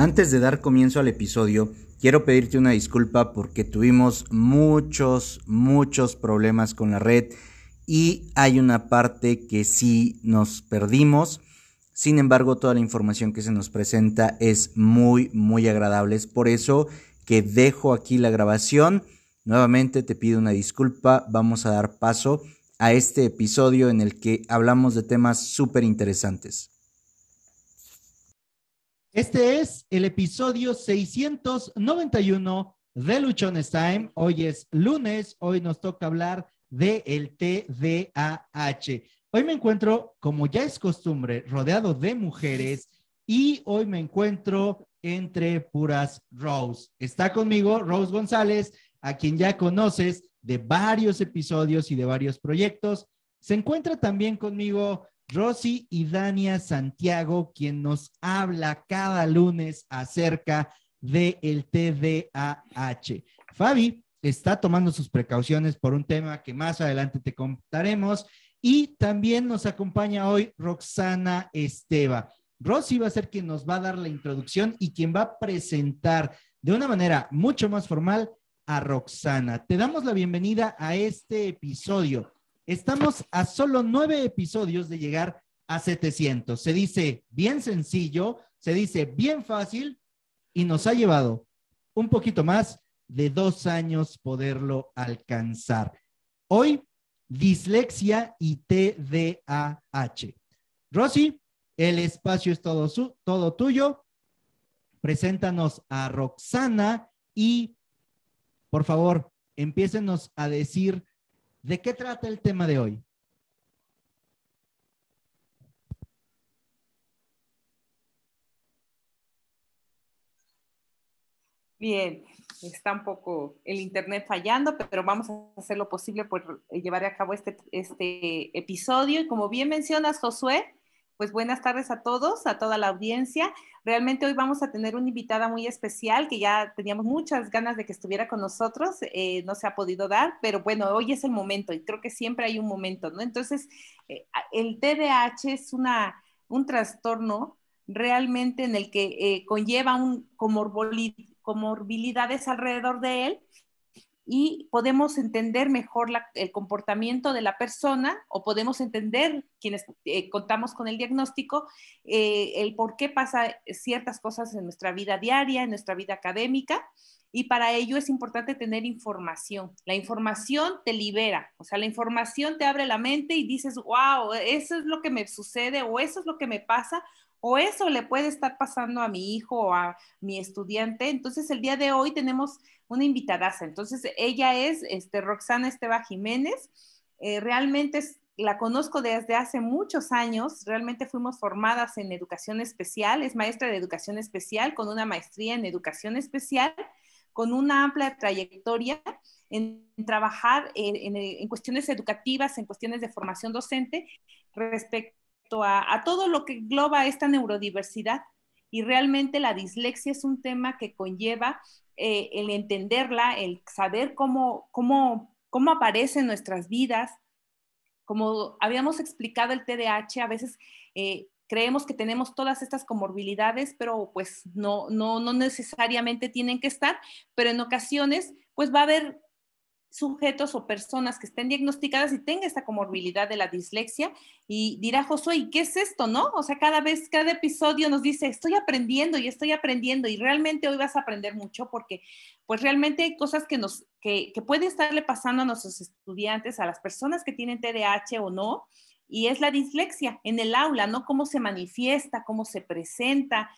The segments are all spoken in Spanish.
Antes de dar comienzo al episodio, quiero pedirte una disculpa porque tuvimos muchos, muchos problemas con la red y hay una parte que sí nos perdimos. Sin embargo, toda la información que se nos presenta es muy, muy agradable. Es por eso que dejo aquí la grabación. Nuevamente te pido una disculpa. Vamos a dar paso a este episodio en el que hablamos de temas súper interesantes. Este es el episodio 691 de Luchones Time. Hoy es lunes, hoy nos toca hablar de el TDAH. Hoy me encuentro, como ya es costumbre, rodeado de mujeres y hoy me encuentro entre puras Rose. Está conmigo Rose González, a quien ya conoces de varios episodios y de varios proyectos. Se encuentra también conmigo Rosy y Dania Santiago, quien nos habla cada lunes acerca del el TDAH. Fabi está tomando sus precauciones por un tema que más adelante te contaremos. Y también nos acompaña hoy Roxana Esteva. Rosy va a ser quien nos va a dar la introducción y quien va a presentar de una manera mucho más formal a Roxana. Te damos la bienvenida a este episodio Estamos a solo nueve episodios de llegar a 700. Se dice bien sencillo, se dice bien fácil y nos ha llevado un poquito más de dos años poderlo alcanzar. Hoy, dislexia y TDAH. Rosy, el espacio es todo, su, todo tuyo. Preséntanos a Roxana y, por favor, empiécenos a decir ¿De qué trata el tema de hoy? Bien, está un poco el internet fallando, pero vamos a hacer lo posible por llevar a cabo este, este episodio. Y como bien mencionas, Josué, pues buenas tardes a todos, a toda la audiencia. Realmente hoy vamos a tener una invitada muy especial que ya teníamos muchas ganas de que estuviera con nosotros, eh, no se ha podido dar, pero bueno, hoy es el momento y creo que siempre hay un momento, ¿no? Entonces, eh, el TDAH es una, un trastorno realmente en el que eh, conlleva un comorbilidades alrededor de él y podemos entender mejor el comportamiento de la persona o podemos entender quienes eh, contamos con el diagnóstico, eh, el por qué pasa ciertas cosas en nuestra vida diaria, en nuestra vida académica. Y para ello es importante tener información. La información te libera, o sea, la información te abre la mente y dices, wow, eso es lo que me sucede o eso es lo que me pasa o eso le puede estar pasando a mi hijo o a mi estudiante. Entonces, el día de hoy tenemos una invitadaza. Entonces, ella es este, Roxana Esteba Jiménez. Eh, realmente la conozco desde hace muchos años. Realmente fuimos formadas en educación especial. Es maestra de educación especial con una maestría en educación especial, con una amplia trayectoria en, trabajar en, cuestiones educativas, en cuestiones de formación docente respecto a, todo lo que engloba esta neurodiversidad. Y realmente la dislexia es un tema que conlleva eh, el entenderla, el saber cómo, cómo, cómo aparece en nuestras vidas. Como habíamos explicado el TDAH, a veces eh, creemos que tenemos todas estas comorbilidades, pero pues no, no, no necesariamente tienen que estar, pero en ocasiones pues va a haber sujetos o personas que estén diagnosticadas y tengan esta comorbilidad de la dislexia y dirá Josué, ¿y qué es esto, no? O sea, cada vez, cada episodio nos dice, estoy aprendiendo y estoy aprendiendo y realmente hoy vas a aprender mucho porque pues realmente hay cosas que nos, que, que puede estarle pasando a nuestros estudiantes, a las personas que tienen TDAH o no, y es la dislexia en el aula, ¿no? Cómo se manifiesta, cómo se presenta,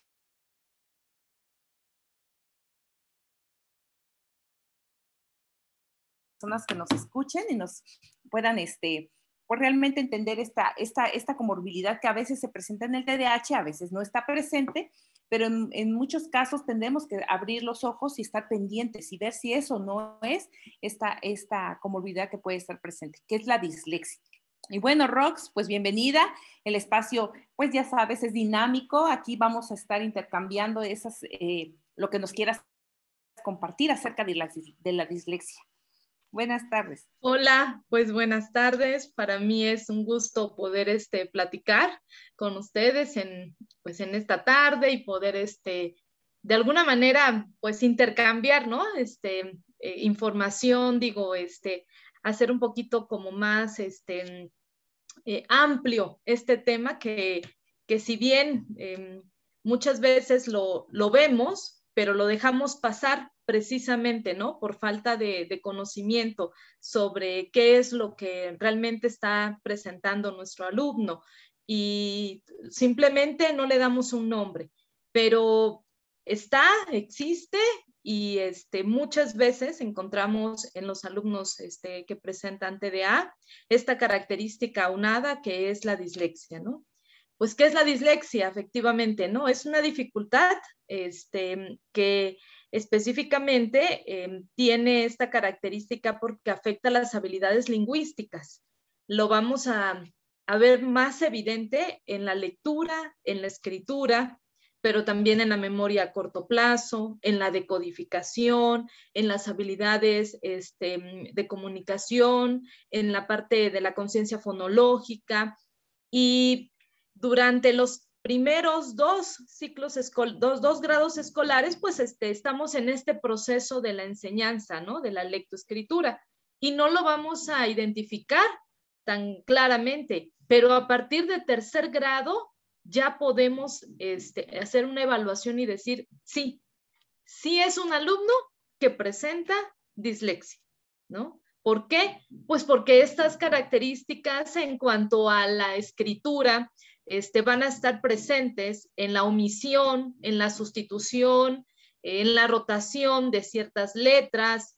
personas que nos escuchen y nos puedan, este, pues realmente entender esta, esta, esta comorbilidad que a veces se presenta en el TDAH, a veces no está presente, pero en, muchos casos tendremos que abrir los ojos y estar pendientes y ver si eso no es esta, esta comorbilidad que puede estar presente, que es la dislexia. Y bueno, Rox, pues bienvenida. El espacio, pues ya sabes, es dinámico. Aquí vamos a estar intercambiando esas, eh, lo que nos quieras compartir acerca de la, de la dislexia. Buenas tardes. Hola, pues buenas tardes. Para mí es un gusto poder este, platicar con ustedes en, pues en esta tarde y poder este, de alguna manera, pues intercambiar, ¿no? Este, eh, información, digo, este, hacer un poquito como más, este, eh, amplio este tema que, que si bien em, muchas veces lo, lo, vemos, pero lo dejamos pasar precisamente, ¿no? Por falta de, conocimiento sobre qué es lo que realmente está presentando nuestro alumno y simplemente no le damos un nombre, pero está, existe y este, muchas veces encontramos en los alumnos este, que presentan TDA esta característica unada que es la dislexia, ¿no? Pues, ¿qué es la dislexia? Efectivamente, ¿no? Es una dificultad este, que específicamente em, tiene esta característica porque afecta las habilidades lingüísticas. Lo vamos a, a ver más evidente en la lectura, en la escritura, pero también en la memoria a corto plazo, en la decodificación, en las habilidades este, de comunicación, en la parte de la conciencia fonológica. Y durante los primeros dos ciclos, dos, dos grados escolares, pues este, estamos en este proceso de la enseñanza, ¿no? De la lectoescritura. Y no lo vamos a identificar tan claramente, pero a partir de tercer grado ya podemos este, hacer una evaluación y decir, sí, sí es un alumno que presenta dislexia, ¿no? ¿Por qué? Pues porque estas características en cuanto a la escritura este, van a estar presentes en la omisión, en la sustitución, en la rotación de ciertas letras,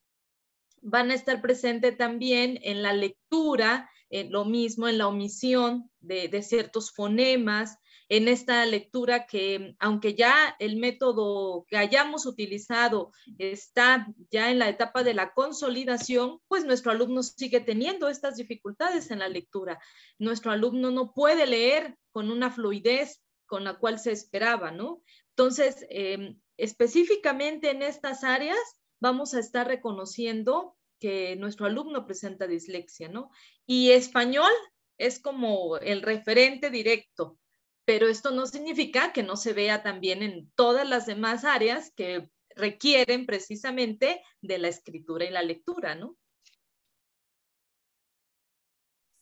van a estar presentes también en la lectura, en lo mismo en la omisión de ciertos fonemas, en esta lectura que aunque ya el método que hayamos utilizado está ya en la etapa de la consolidación, pues nuestro alumno sigue teniendo estas dificultades en la lectura. Nuestro alumno no puede leer con una fluidez con la cual se esperaba, ¿no? Entonces, em, específicamente en estas áreas vamos a estar reconociendo que nuestro alumno presenta dislexia, ¿no? Y español es como el referente directo pero esto no significa que no se vea también en todas las demás áreas que requieren precisamente de la escritura y la lectura, ¿no?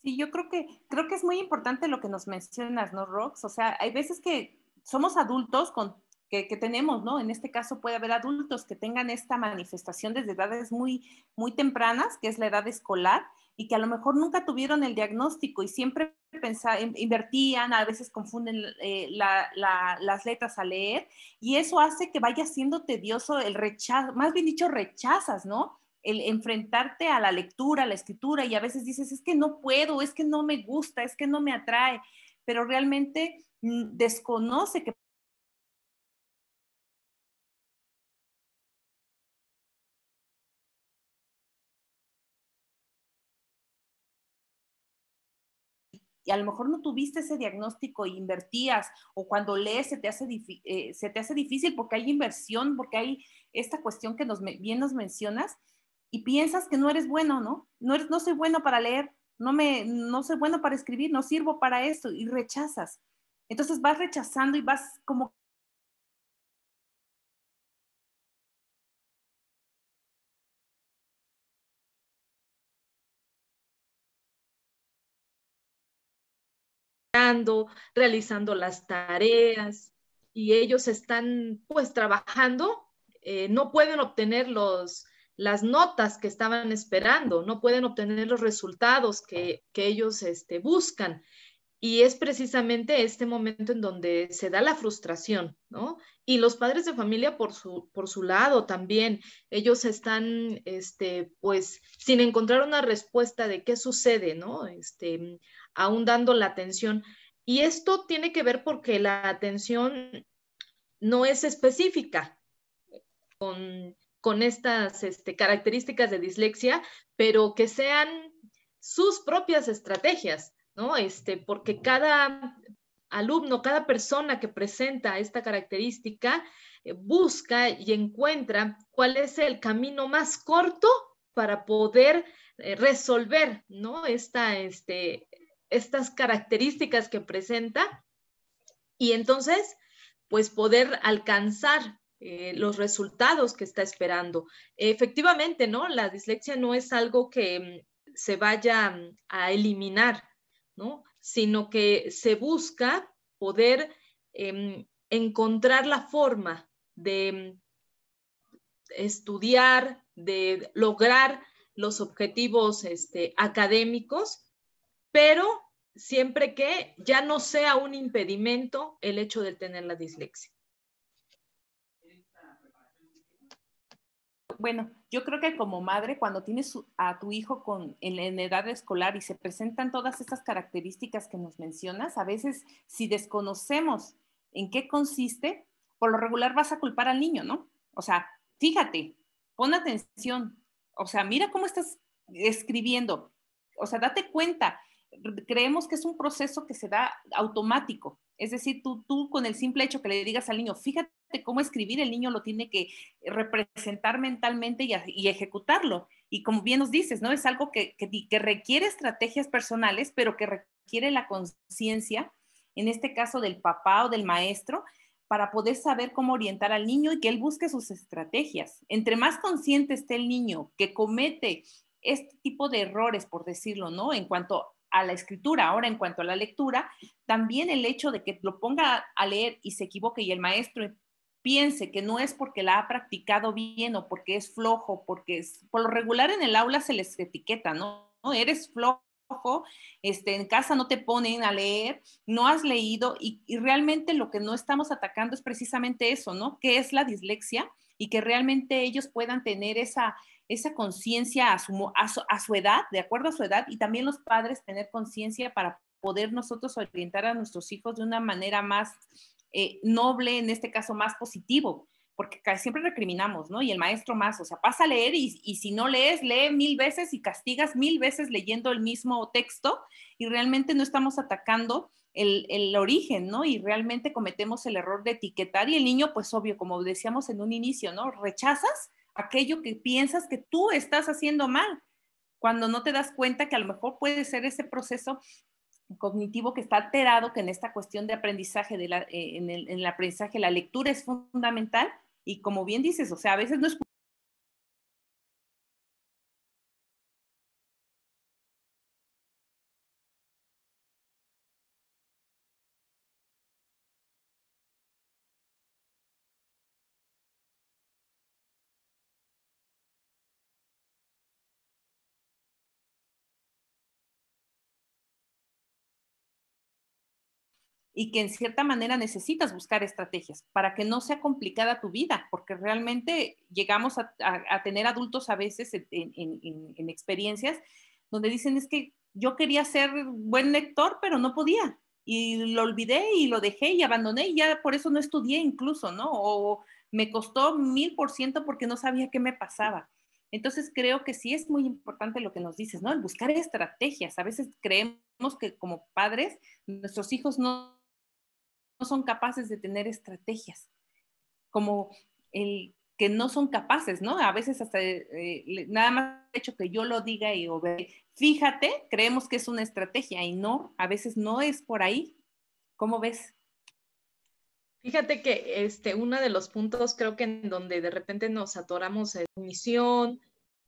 Sí, yo creo que, creo que es muy importante lo que nos mencionas, ¿no, Rox? O sea, hay veces que somos adultos con, que, tenemos, ¿no? En este caso puede haber adultos que tengan esta manifestación desde edades muy, muy tempranas, que es la edad escolar, y que a lo mejor nunca tuvieron el diagnóstico y siempre invertían, a veces confunden eh, las letras a leer y eso hace que vaya siendo tedioso el rechazo, más bien dicho, rechazas, ¿no? El enfrentarte a la lectura, a la escritura y a veces dices, es que no puedo, es que no me gusta, es que no me atrae, pero realmente mm, desconoce que y a lo mejor no tuviste ese diagnóstico e invertías o cuando lees se te hace, eh, se te hace difícil porque hay inversión, porque hay esta cuestión que nos, bien nos mencionas y piensas que no eres bueno, ¿no? No, eres, no soy bueno para leer, no, me, no soy bueno para escribir, no sirvo para esto y rechazas. Entonces vas rechazando y vas como realizando las tareas y ellos están pues trabajando, eh, no pueden obtener los, las notas que estaban esperando, no pueden obtener los resultados que, que ellos este, buscan. Y es precisamente este momento en donde se da la frustración, ¿no? Y los padres de familia por su, por su lado también, ellos están, este, pues, sin encontrar una respuesta de qué sucede, ¿no? Este, aún dando la atención. Y esto tiene que ver porque la atención no es específica con, estas este, características de dislexia, pero que sean sus propias estrategias, ¿no? Este, porque cada alumno, cada persona que presenta esta característica eh, busca y encuentra cuál es el camino más corto para poder eh, resolver, ¿no? Esta, este, estas características que presenta y entonces, pues poder alcanzar eh, los resultados que está esperando. Efectivamente, ¿no? La dislexia no es algo que mm, se vaya mm, a eliminar, ¿no? Sino que se busca poder em, encontrar la forma de mm, estudiar, de lograr los objetivos este, académicos, pero siempre que ya no sea un impedimento el hecho de tener la dislexia. Bueno, yo creo que como madre, cuando tienes a tu hijo con, en, edad escolar y se presentan todas estas características que nos mencionas, a veces si desconocemos en qué consiste, por lo regular vas a culpar al niño, ¿no? O sea, fíjate, pon atención, o sea, mira cómo estás escribiendo, o sea, date cuenta, creemos que es un proceso que se da automático, es decir, tú, tú con el simple hecho que le digas al niño, fíjate cómo escribir, el niño lo tiene que representar mentalmente y, ejecutarlo. Y como bien nos dices, ¿no? Es algo que, que requiere estrategias personales, pero que requiere la conciencia, en este caso del papá o del maestro, para poder saber cómo orientar al niño y que él busque sus estrategias. Entre más consciente esté el niño que comete este tipo de errores, por decirlo, ¿no? En cuanto a la escritura, ahora en cuanto a la lectura, también el hecho de que lo ponga a leer y se equivoque y el maestro piense que no es porque la ha practicado bien o porque es flojo, porque es, por lo regular en el aula se les etiqueta, ¿no? Eres flojo, este, en casa no te ponen a leer, no has leído y, realmente lo que no estamos atacando es precisamente eso, ¿no? Que es la dislexia y que realmente ellos puedan tener esa, esa conciencia a su, a su edad, de acuerdo a su edad, y también los padres tener conciencia para poder nosotros orientar a nuestros hijos de una manera más eh, noble, en este caso más positivo, porque siempre recriminamos, ¿no? Y el maestro más, o sea, pasa a leer y, si no lees, lee mil veces y castigas mil veces leyendo el mismo texto y realmente no estamos atacando el, el, origen, ¿no? Y realmente cometemos el error de etiquetar y el niño, pues obvio, como decíamos en un inicio, ¿no? Rechazas aquello que piensas que tú estás haciendo mal, cuando no te das cuenta que a lo mejor puede ser ese proceso cognitivo que está alterado, que en esta cuestión de aprendizaje, de la, eh, en, el, en, el, aprendizaje, la lectura es fundamental y como bien dices, o sea, a veces no es y que en cierta manera necesitas buscar estrategias para que no sea complicada tu vida, porque realmente llegamos a, tener adultos a veces en, experiencias donde dicen es que yo quería ser buen lector, pero no podía. Y lo olvidé y lo dejé y abandoné y ya por eso no estudié incluso, ¿no? O me costó mil por ciento porque no sabía qué me pasaba. Entonces creo que sí es muy importante lo que nos dices, ¿no? El buscar estrategias. A veces creemos que como padres nuestros hijos no son capaces de tener estrategias, como el que no son capaces, ¿no? A veces hasta eh, nada más hecho que yo lo diga y obedezca. Fíjate, creemos que es una estrategia y no, a veces no es por ahí. ¿Cómo ves? Fíjate que este, uno de los puntos creo que en donde de repente nos atoramos en misión,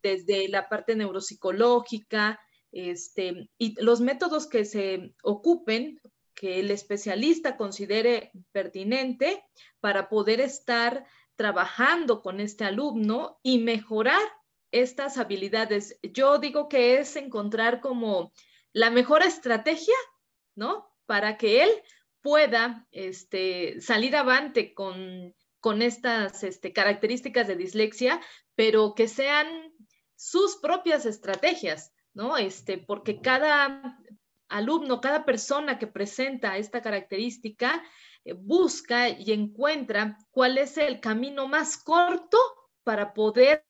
desde la parte neuropsicológica, este, y los métodos que se ocupen que el especialista considere pertinente para poder estar trabajando con este alumno y mejorar estas habilidades. Yo digo que es encontrar como la mejor estrategia, ¿no? Para que él pueda este, salir avante con, estas este, características de dislexia, pero que sean sus propias estrategias, ¿no? Este, porque cada alumno, cada persona que presenta esta característica eh, busca y encuentra cuál es el camino más corto para poder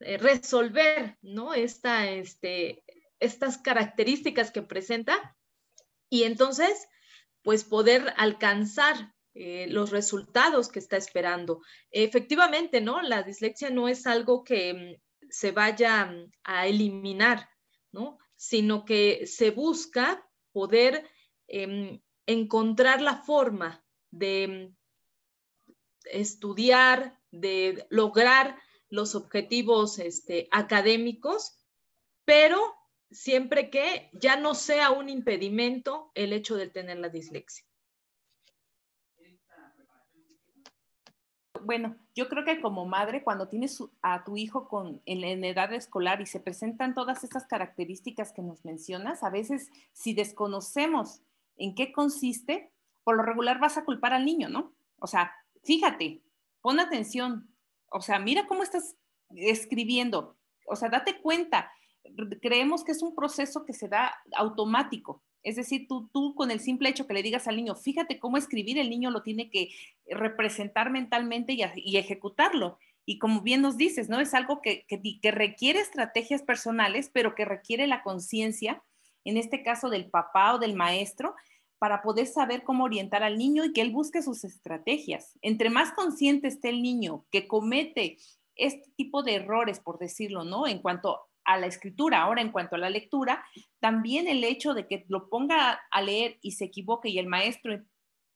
eh, resolver ¿no? Esta, este, estas características que presenta y entonces pues poder alcanzar eh, los resultados que está esperando. Efectivamente, ¿no? La dislexia no es algo que mm, se vaya mm, a eliminar, ¿no? Sino que se busca poder em, encontrar la forma de estudiar, de lograr los objetivos este, académicos, pero siempre que ya no sea un impedimento el hecho de tener la dislexia. Bueno, yo creo que como madre, cuando tienes a tu hijo con, en, en, edad escolar y se presentan todas estas características que nos mencionas, a veces si desconocemos en qué consiste, por lo regular vas a culpar al niño, ¿no? O sea, fíjate, pon atención, o sea, mira cómo estás escribiendo, o sea, date cuenta, creemos que es un proceso que se da automático. Es decir, tú, tú con el simple hecho que le digas al niño, fíjate cómo escribir, el niño lo tiene que representar mentalmente y, ejecutarlo. Y como bien nos dices, ¿no? Es algo que, que requiere estrategias personales, pero que requiere la conciencia, en este caso del papá o del maestro, para poder saber cómo orientar al niño y que él busque sus estrategias. Entre más consciente esté el niño que comete este tipo de errores, por decirlo, ¿no? En cuanto a la escritura, ahora en cuanto a la lectura, también el hecho de que lo ponga a leer y se equivoque y el maestro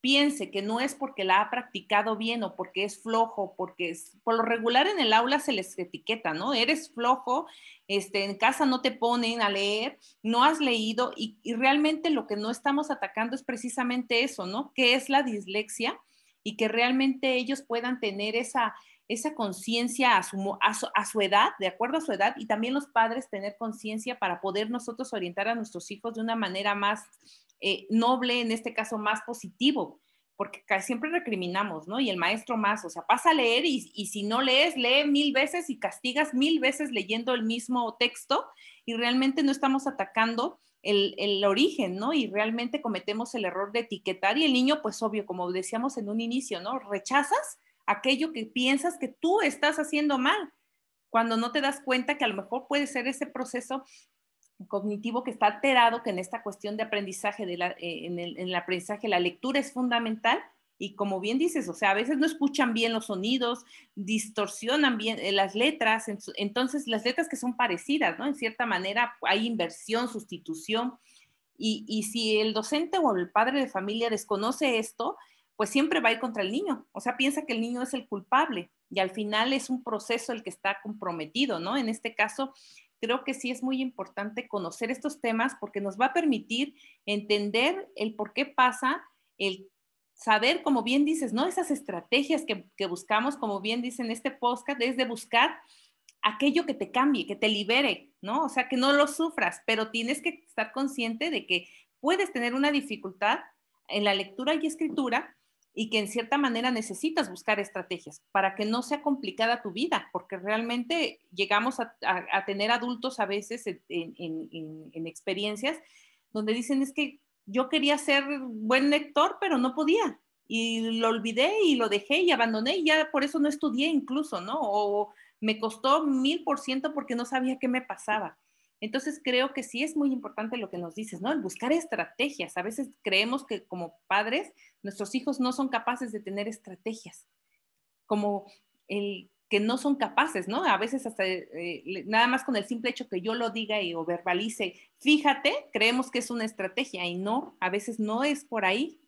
piense que no es porque la ha practicado bien o porque es flojo, porque es, por lo regular en el aula se les etiqueta, ¿no? Eres flojo, este, en casa no te ponen a leer, no has leído y, y realmente lo que no estamos atacando es precisamente eso, ¿no? Que es la dislexia y que realmente ellos puedan tener esa, esa conciencia a su, a, su, edad, de acuerdo a su edad, y también los padres tener conciencia para poder nosotros orientar a nuestros hijos de una manera más eh, noble, en este caso más positivo, porque siempre recriminamos, ¿no? Y el maestro más, o sea, pasa a leer y, y si no lees, lee mil veces y castigas mil veces leyendo el mismo texto y realmente no estamos atacando el, el, origen, ¿no? Y realmente cometemos el error de etiquetar y el niño, pues obvio, como decíamos en un inicio, ¿no? Rechazas aquello que piensas que tú estás haciendo mal, cuando no te das cuenta que a lo mejor puede ser ese proceso cognitivo que está alterado, que en esta cuestión de aprendizaje, de eh, en, el, aprendizaje la lectura es fundamental y como bien dices, o sea, a veces no escuchan bien los sonidos, distorsionan bien eh, las letras, entonces las letras que son parecidas, ¿no? En cierta manera hay inversión, sustitución, y, y si el docente o el padre de familia desconoce esto, pues siempre va a ir contra el niño. O sea, piensa que el niño es el culpable y al final es un proceso el que está comprometido, ¿no? En este caso, creo que sí es muy importante conocer estos temas porque nos va a permitir entender el por qué pasa, el saber, como bien dices, ¿no? Esas estrategias que, buscamos, como bien dicen este podcast, es de buscar aquello que te cambie, que te libere, ¿no? O sea, que no lo sufras, pero tienes que estar consciente de que puedes tener una dificultad en la lectura y escritura, y que en cierta manera necesitas buscar estrategias para que no sea complicada tu vida, porque realmente llegamos a, tener adultos a veces en, experiencias donde dicen es que yo quería ser buen lector, pero no podía. Y lo olvidé y lo dejé y abandoné y ya por eso no estudié incluso, ¿no? O me costó mil por ciento porque no sabía qué me pasaba. Entonces creo que sí es muy importante lo que nos dices, ¿no? El buscar estrategias. A veces creemos que como padres nuestros hijos no son capaces de tener estrategias, como el que no son capaces, ¿no? A veces hasta eh, nada más con el simple hecho que yo lo diga y o verbalice, fíjate, creemos que es una estrategia y no, a veces no es por ahí.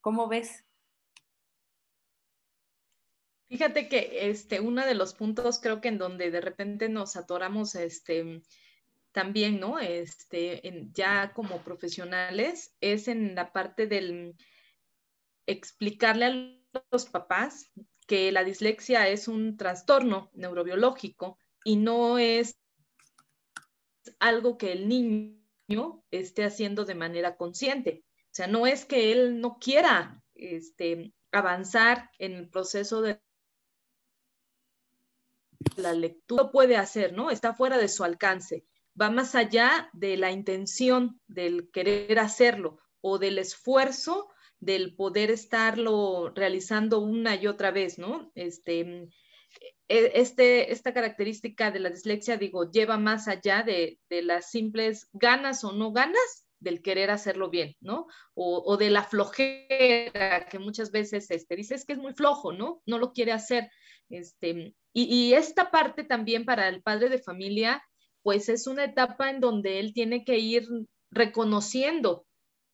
¿Cómo ves? Fíjate que este, uno de los puntos creo que en donde de repente nos atoramos este, también, ¿no? Este, ya como profesionales, es en la parte del explicarle a los papás que la dislexia es un trastorno neurobiológico y no es algo que el niño esté haciendo de manera consciente. O sea, no es que él no quiera este, avanzar en el proceso de la lectura, puede hacer, ¿no? Está fuera de su alcance va más allá de la intención del querer hacerlo o del esfuerzo del poder estarlo realizando una y otra vez, ¿no? Este, e, este, esta característica de la dislexia, digo, lleva más allá de, las simples ganas o no ganas del querer hacerlo bien, ¿no? O, de la flojera que muchas veces este, dices que es muy flojo, ¿no? No lo quiere hacer. Este, y esta parte también para el padre de familia pues es una etapa en donde él tiene que ir reconociendo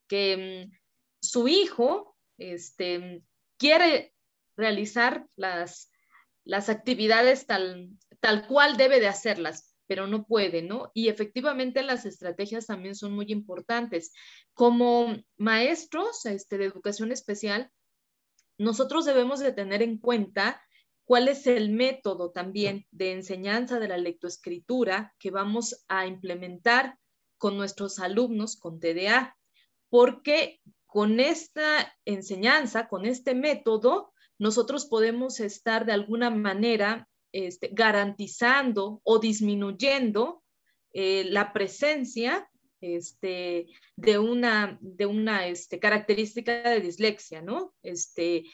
que mm, su hijo este, quiere realizar las, las actividades tal, tal cual debe de hacerlas pero no puede, ¿no? Y efectivamente las estrategias también son muy importantes. Como maestros este, de educación especial, nosotros debemos de tener en cuenta cuál es el método también de enseñanza de la lectoescritura que vamos a implementar con nuestros alumnos con TDA, porque con esta enseñanza, con este método, nosotros podemos estar de alguna manera este, garantizando o disminuyendo eh, la presencia este, de una, de una este, característica de dislexia, ¿no? Este,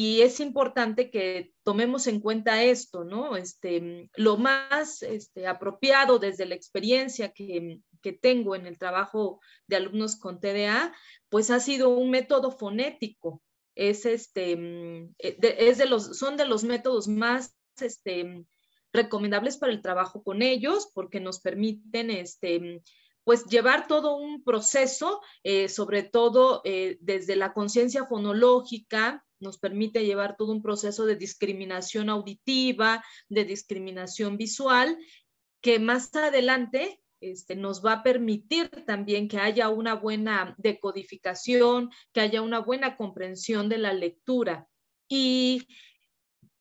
y es importante que tomemos en cuenta esto, ¿no? Este, lo más este, apropiado desde la experiencia que, que, tengo en el trabajo de alumnos con TDA, pues ha sido un método fonético. Es, este, mm, es de los, son de los métodos más este, recomendables para el trabajo con ellos porque nos permiten este, pues llevar todo un proceso, eh, sobre todo eh, desde la conciencia fonológica, nos permite llevar todo un proceso de discriminación auditiva, de discriminación visual, que más adelante este, nos va a permitir también que haya una buena decodificación, que haya una buena comprensión de la lectura. Y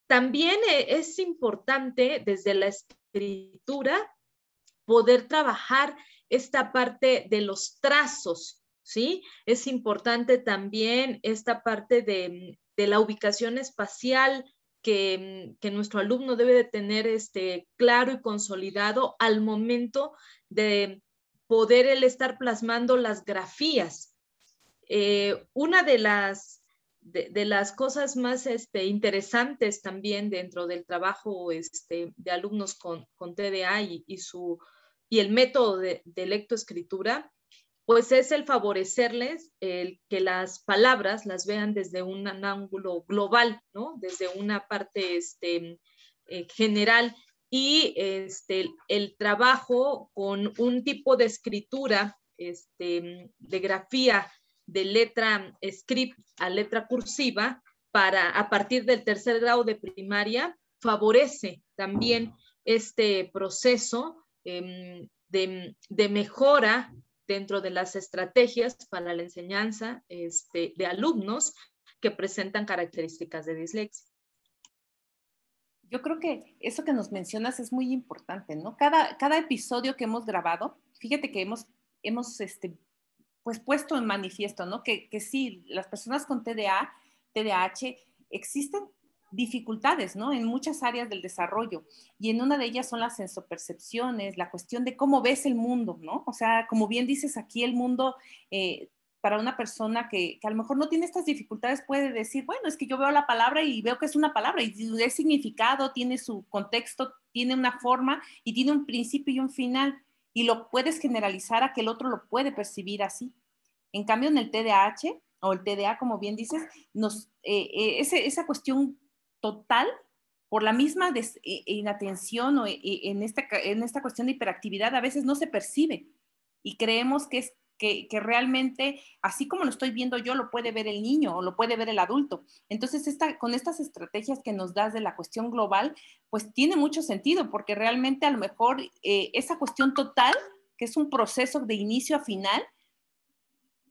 también eh, es importante desde la escritura poder trabajar esta parte de los trazos, ¿sí? Es importante también esta parte de, la ubicación espacial que, nuestro alumno debe de tener este, claro y consolidado al momento de poder él estar plasmando las grafías. Eh, una de las de, las cosas más este, interesantes también dentro del trabajo este, de alumnos con, con TDA y, su, y el método de, de lectoescritura, pues es el favorecerles el que las palabras las vean desde un ángulo global, ¿no? Desde una parte este, eh, general y este, el trabajo con un tipo de escritura, este, de grafía de letra script a letra cursiva para a partir del tercer grado de primaria favorece también este proceso em, de, mejora dentro de las estrategias para la enseñanza este, de alumnos que presentan características de dislexia. Yo creo que eso que nos mencionas es muy importante, ¿no? Cada, cada episodio que hemos grabado, fíjate que hemos, hemos este, pues puesto en manifiesto, ¿no? Que, que sí, las personas con TDA, TDAH, existen dificultades, ¿no? En muchas áreas del desarrollo. Y en una de ellas son las sensopercepciones, la cuestión de cómo ves el mundo, ¿no? O sea, como bien dices aquí, el mundo, eh, para una persona que, que, a lo mejor no tiene estas dificultades, puede decir, bueno, es que yo veo la palabra y veo que es una palabra y es significado, tiene su contexto, tiene una forma y tiene un principio y un final y lo puedes generalizar a que el otro lo puede percibir así. En cambio, en el TDAH o el TDA, como bien dices, nos, eh, eh, esa cuestión total por la misma inatención o en esta, en esta cuestión de hiperactividad a veces no se percibe y creemos que es que, realmente, así como lo estoy viendo yo, lo puede ver el niño o lo puede ver el adulto. Entonces, esta, con estas estrategias que nos das de la cuestión global, pues tiene mucho sentido, porque realmente a lo mejor eh, esa cuestión total, que es un proceso de inicio a final,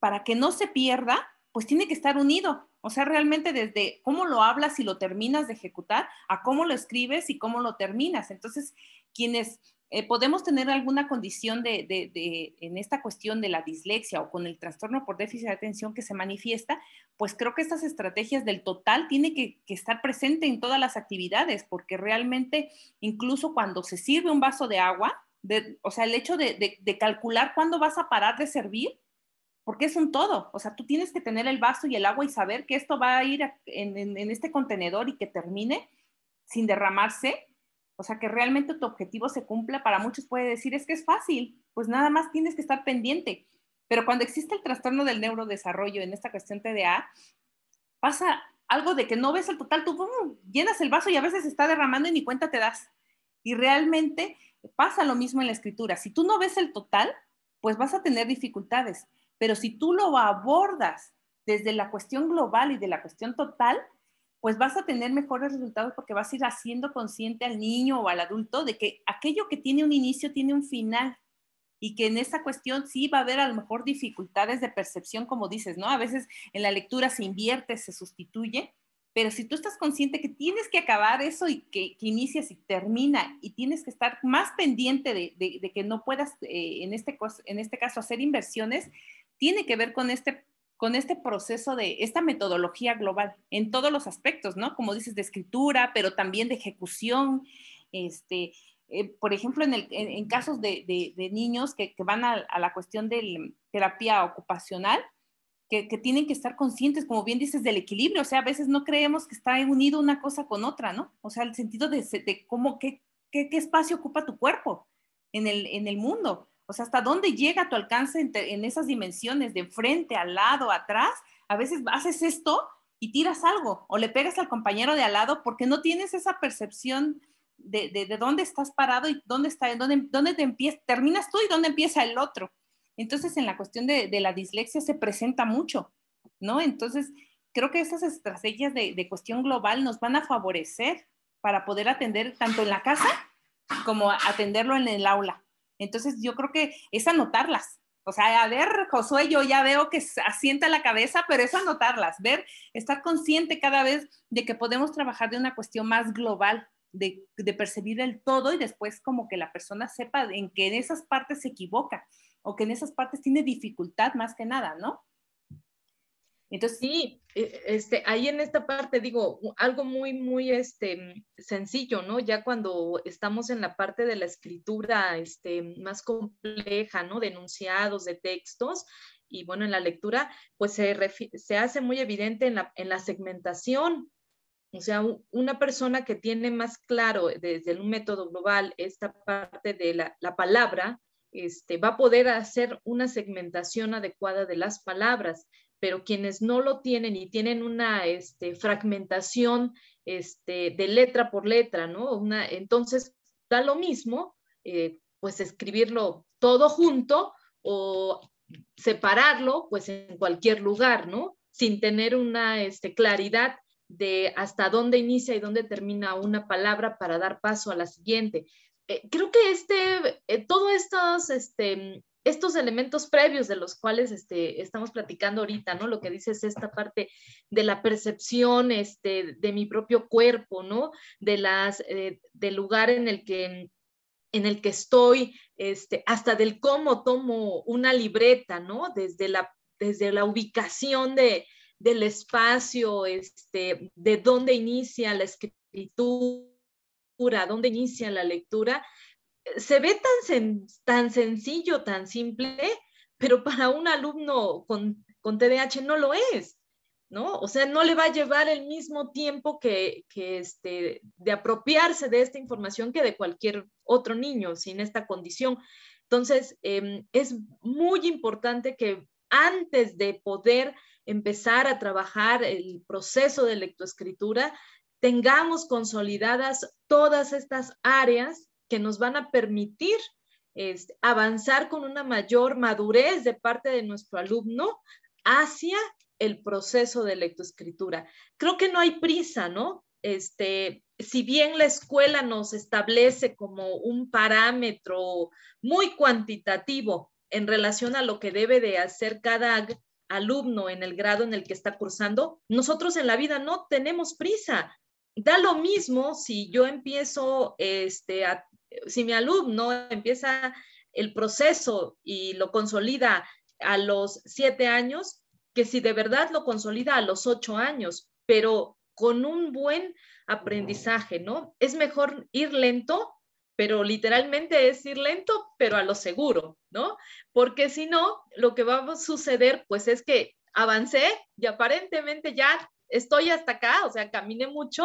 para que no se pierda, pues tiene que estar unido. O sea, realmente desde cómo lo hablas y lo terminas de ejecutar, a cómo lo escribes y cómo lo terminas. Entonces, quienes eh, podemos tener alguna condición de, en esta cuestión de la dislexia o con el trastorno por déficit de atención que se manifiesta, pues creo que estas estrategias del total tienen que, estar presente en todas las actividades, porque realmente incluso cuando se sirve un vaso de agua, o sea, el hecho de, calcular cuándo vas a parar de servir, porque es un todo, o sea, tú tienes que tener el vaso y el agua y saber que esto va a ir en este contenedor y que termine sin derramarse o sea, que realmente tu objetivo se cumpla, para muchos puede decir, es que es fácil, pues nada más tienes que estar pendiente. Pero cuando existe el trastorno del neurodesarrollo en esta cuestión TDA, pasa algo de que no ves el total, tú llenas el vaso y a veces está derramando y ni cuenta te das. Y realmente pasa lo mismo en la escritura. Si tú no ves el total, pues vas a tener dificultades. Pero si tú lo abordas desde la cuestión global y de la cuestión total, pues vas a tener mejores resultados porque vas a ir haciendo consciente al niño o al adulto de que aquello que tiene un inicio tiene un final y que en esta cuestión sí va a haber a lo mejor dificultades de percepción, como dices, ¿no? A veces en la lectura se invierte, se sustituye, pero si tú estás consciente que tienes que acabar eso y que, que inicias y termina y tienes que estar más pendiente de, que no puedas, eh, en, este, en este caso, hacer inversiones, tiene que ver con este, con este proceso de esta metodología global en todos los aspectos, ¿no? Como dices, de escritura, pero también de ejecución, este, eh, por ejemplo, en, casos de, niños que, van a, la cuestión de terapia ocupacional, que, tienen que estar conscientes, como bien dices, del equilibrio. O sea, a veces no creemos que está unido una cosa con otra, ¿no? O sea, el sentido de, cómo, qué, qué, espacio ocupa tu cuerpo en el, en el mundo. O sea, hasta dónde llega tu alcance en, esas dimensiones, de frente, al lado, atrás. A veces haces esto y tiras algo o le pegas al compañero de al lado porque no tienes esa percepción de, de, dónde estás parado y dónde, está, dónde, dónde te empieza, terminas tú y dónde empieza el otro. Entonces, en la cuestión de, de la dislexia se presenta mucho, ¿no? Entonces, creo que esas estrategias de, de, cuestión global nos van a favorecer para poder atender tanto en la casa como atenderlo en el aula. Entonces, yo creo que es anotarlas. O sea, a ver, Josué, yo ya veo que asienta la cabeza, pero es anotarlas, ver, estar consciente cada vez de que podemos trabajar de una cuestión más global, de, percibir el todo y después como que la persona sepa en que en esas partes se equivoca o que en esas partes tiene dificultad más que nada, ¿no? Entonces, sí, e, este, ahí en esta parte digo algo muy, muy este, sencillo, ¿no? Ya cuando estamos en la parte de la escritura este, más compleja, ¿no? De enunciados, de textos, y bueno, en la lectura, pues se, se hace muy evidente en la, en la segmentación, o sea, una persona que tiene más claro desde un método global esta parte de la, palabra, este, va a poder hacer una segmentación adecuada de las palabras, pero quienes no lo tienen y tienen una este, fragmentación este, de letra por letra, ¿no? Una, entonces, da lo mismo, eh, pues escribirlo todo junto o separarlo, pues en cualquier lugar, ¿no? Sin tener una este, claridad de hasta dónde inicia y dónde termina una palabra para dar paso a la siguiente. Eh, creo que este, eh, todos estos, este, estos elementos previos de los cuales este, estamos platicando ahorita, ¿no? Lo que dices esta parte de la percepción este, de mi propio cuerpo, ¿no? De las, eh, del lugar en el que en el que estoy, este, hasta del cómo tomo una libreta, ¿no? Desde la, desde la ubicación de, del espacio, este, de dónde inicia la escritura, dónde inicia la lectura, se ve tan, tan sencillo, tan simple, pero para un alumno con, con TDAH no lo es. ¿no? O sea, no le va a llevar el mismo tiempo que, que, este, de apropiarse de esta información que de cualquier otro niño sin esta condición. Entonces, em, es muy importante que antes de poder empezar a trabajar el proceso de lectoescritura, tengamos consolidadas todas estas áreas que nos van a permitir este, avanzar con una mayor madurez de parte de nuestro alumno hacia el proceso de lectoescritura. Creo que no hay prisa, ¿no? Este, si bien la escuela nos establece como un parámetro muy cuantitativo en relación a lo que debe de hacer cada alumno en el grado en el que está cursando, nosotros en la vida no tenemos prisa. Da lo mismo si yo empiezo, este, si mi alumno empieza el proceso y lo consolida a los siete años, que si de verdad lo consolida a los ocho años, pero con un buen aprendizaje, ¿no? Es mejor ir lento pero literalmente es ir lento, pero a lo seguro, ¿no? Porque si no, lo que va a suceder, pues es que avancé y aparentemente ya estoy hasta acá, o sea, caminé mucho,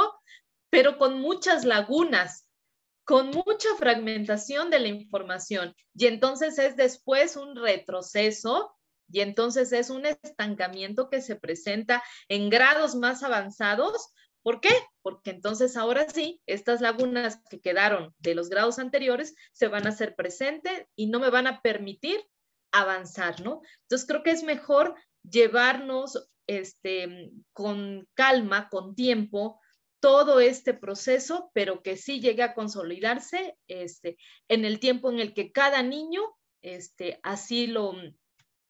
pero con muchas lagunas, con mucha fragmentación de la información. Y entonces es después un retroceso y entonces es un estancamiento que se presenta en grados más avanzados ¿Por qué? Porque entonces ahora sí, estas lagunas que quedaron de los grados anteriores se van a hacer presente y no me van a permitir avanzar, ¿no? Entonces creo que es mejor llevarnos este, con calma, con tiempo, todo este proceso, pero que sí llegue a consolidarse este, en el tiempo en el que cada niño este, así lo,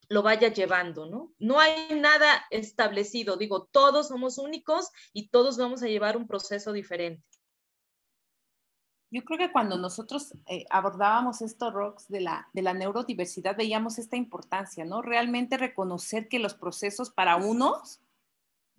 lo vaya llevando, ¿no? No hay nada establecido, digo, todos somos únicos y todos vamos a llevar un proceso diferente. Yo creo que cuando nosotros eh, abordábamos estos rocks de la, de la neurodiversidad, veíamos esta importancia, ¿no? Realmente reconocer que los procesos para unos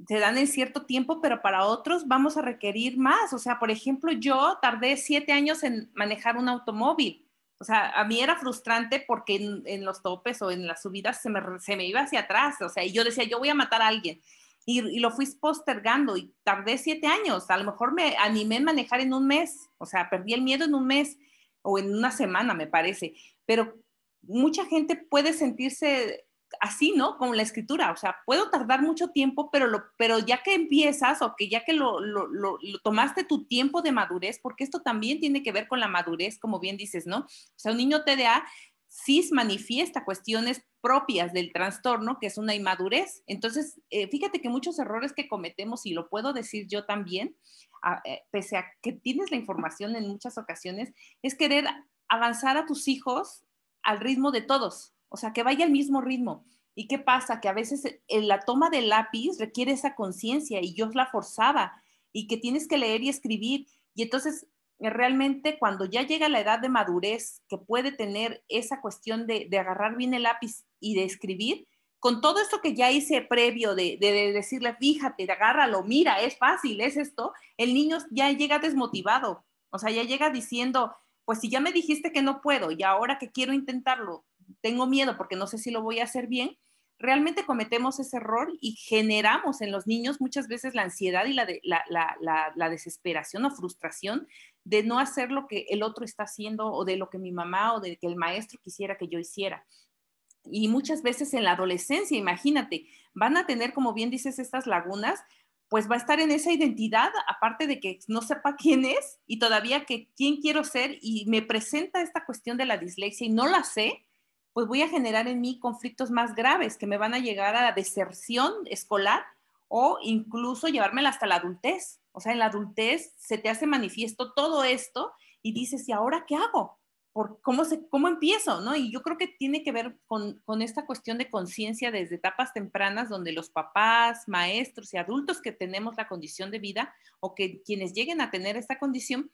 se dan en cierto tiempo, pero para otros vamos a requerir más. O sea, por ejemplo, yo tardé siete años en manejar un automóvil. O sea, a mí era frustrante porque en, los topes o en las subidas se me, se me, iba hacia atrás. O sea, y yo decía, yo voy a matar a alguien y, lo fui postergando y tardé siete años. A lo mejor me animé a manejar en un mes, o sea, perdí el miedo en un mes o en una semana, me parece. Pero mucha gente puede sentirse así, ¿no? Como la escritura, o sea, puedo tardar mucho tiempo, pero, lo, pero ya que empiezas o que ya que lo, lo, lo, tomaste tu tiempo de madurez, porque esto también tiene que ver con la madurez, como bien dices, ¿no? O sea, un niño TDA sí manifiesta cuestiones propias del trastorno, que es una inmadurez. Entonces, eh, fíjate que muchos errores que cometemos, y lo puedo decir yo también, eh, pese a que tienes la información en muchas ocasiones, es querer avanzar a tus hijos al ritmo de todos, o sea, que vaya al mismo ritmo. ¿Y qué pasa? Que a veces en eh, la toma del lápiz requiere esa conciencia y yo la forzaba y que tienes que leer y escribir. Y entonces realmente cuando ya llega la edad de madurez que puede tener esa cuestión de, agarrar bien el lápiz y de escribir, con todo esto que ya hice previo de, decirle, fíjate, agárralo, mira, es fácil, es esto, el niño ya llega desmotivado, o sea, ya llega diciendo, pues si ya me dijiste que no puedo y ahora que quiero intentarlo, tengo miedo porque no sé si lo voy a hacer bien, realmente cometemos ese error y generamos en los niños muchas veces la ansiedad y la, la, la, desesperación o frustración de no hacer lo que el otro está haciendo o de lo que mi mamá o de que el maestro quisiera que yo hiciera. Y muchas veces en la adolescencia, imagínate, van a tener, como bien dices, estas lagunas, pues va a estar en esa identidad, aparte de que no sepa quién es y todavía que quién quiero ser y me presenta esta cuestión de la dislexia y no la sé, pues voy a generar en mí conflictos más graves que me van a llegar a la deserción escolar o incluso llevármela hasta la adultez. O sea, en la adultez se te hace manifiesto todo esto y dices, ¿y ahora qué hago? ¿Por cómo, se, ¿Cómo empiezo? ¿no? Y yo creo que tiene que ver con, con esta cuestión de conciencia desde etapas tempranas donde los papás, maestros y adultos que tenemos la condición de vida o que quienes lleguen a tener esta condición,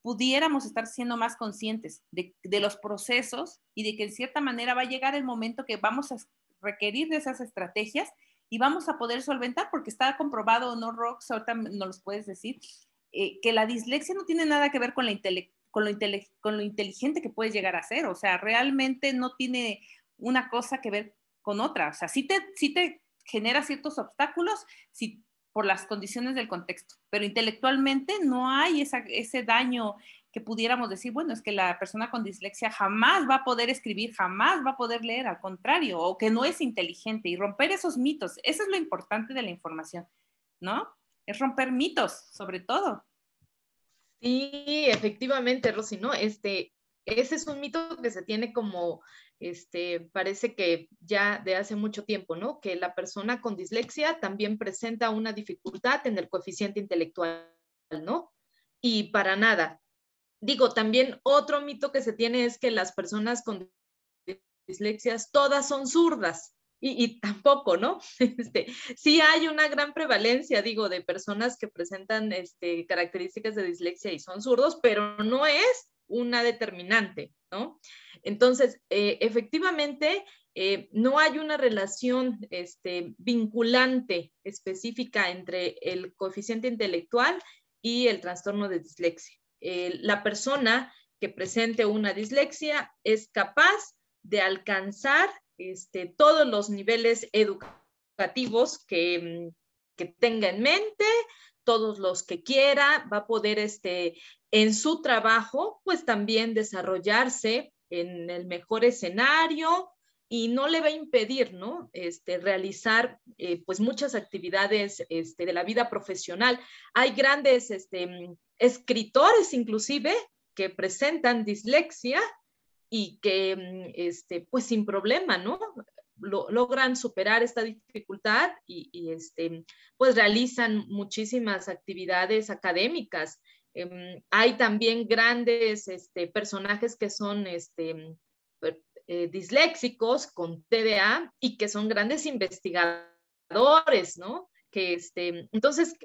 pudiéramos estar siendo más conscientes de, de, los procesos y de que en cierta manera va a llegar el momento que vamos a requerir de esas estrategias y vamos a poder solventar, porque está comprobado, ¿no, Rox? Ahorita nos los puedes decir, eh, que la dislexia no tiene nada que ver con, la con, lo con lo inteligente que puedes llegar a ser, o sea, realmente no tiene una cosa que ver con otra, o sea, sí te, sí te genera ciertos obstáculos, si por las condiciones del contexto, pero intelectualmente no hay ese daño que pudiéramos decir, bueno, es que la persona con dislexia jamás va a poder escribir, jamás va a poder leer, al contrario, o que no es inteligente y romper esos mitos. Eso es lo importante de la información, ¿no? Es romper mitos, sobre todo. Sí, efectivamente, Rosy, ¿no? Este, ese es un mito que se tiene como este, parece que ya de hace mucho tiempo, ¿no? Que la persona con dislexia también presenta una dificultad en el coeficiente intelectual, ¿no? Y para nada. Digo, también otro mito que se tiene es que las personas con dislexias todas son zurdas. Y, tampoco, ¿no? Este, sí hay una gran prevalencia, digo, de personas que presentan este, características de dislexia y son zurdos, pero no es una determinante, ¿no? Entonces, eh, efectivamente, eh, no hay una relación este, vinculante específica entre el coeficiente intelectual y el trastorno de dislexia. La persona que presente una dislexia es capaz de alcanzar este, todos los niveles educativos que, que tenga en mente, todos los que quiera, va a poder este, en su trabajo, pues también desarrollarse en el mejor escenario y no le va a impedir, ¿no? Este, realizar eh, pues muchas actividades este, de la vida profesional. Hay grandes este, escritores inclusive que presentan dislexia y que, este, pues sin problema, ¿no? logran superar esta dificultad y, pues realizan muchísimas actividades académicas. Em, hay también grandes personajes que son eh, disléxicos con TDA y que son grandes investigadores, ¿no? Que este, entonces,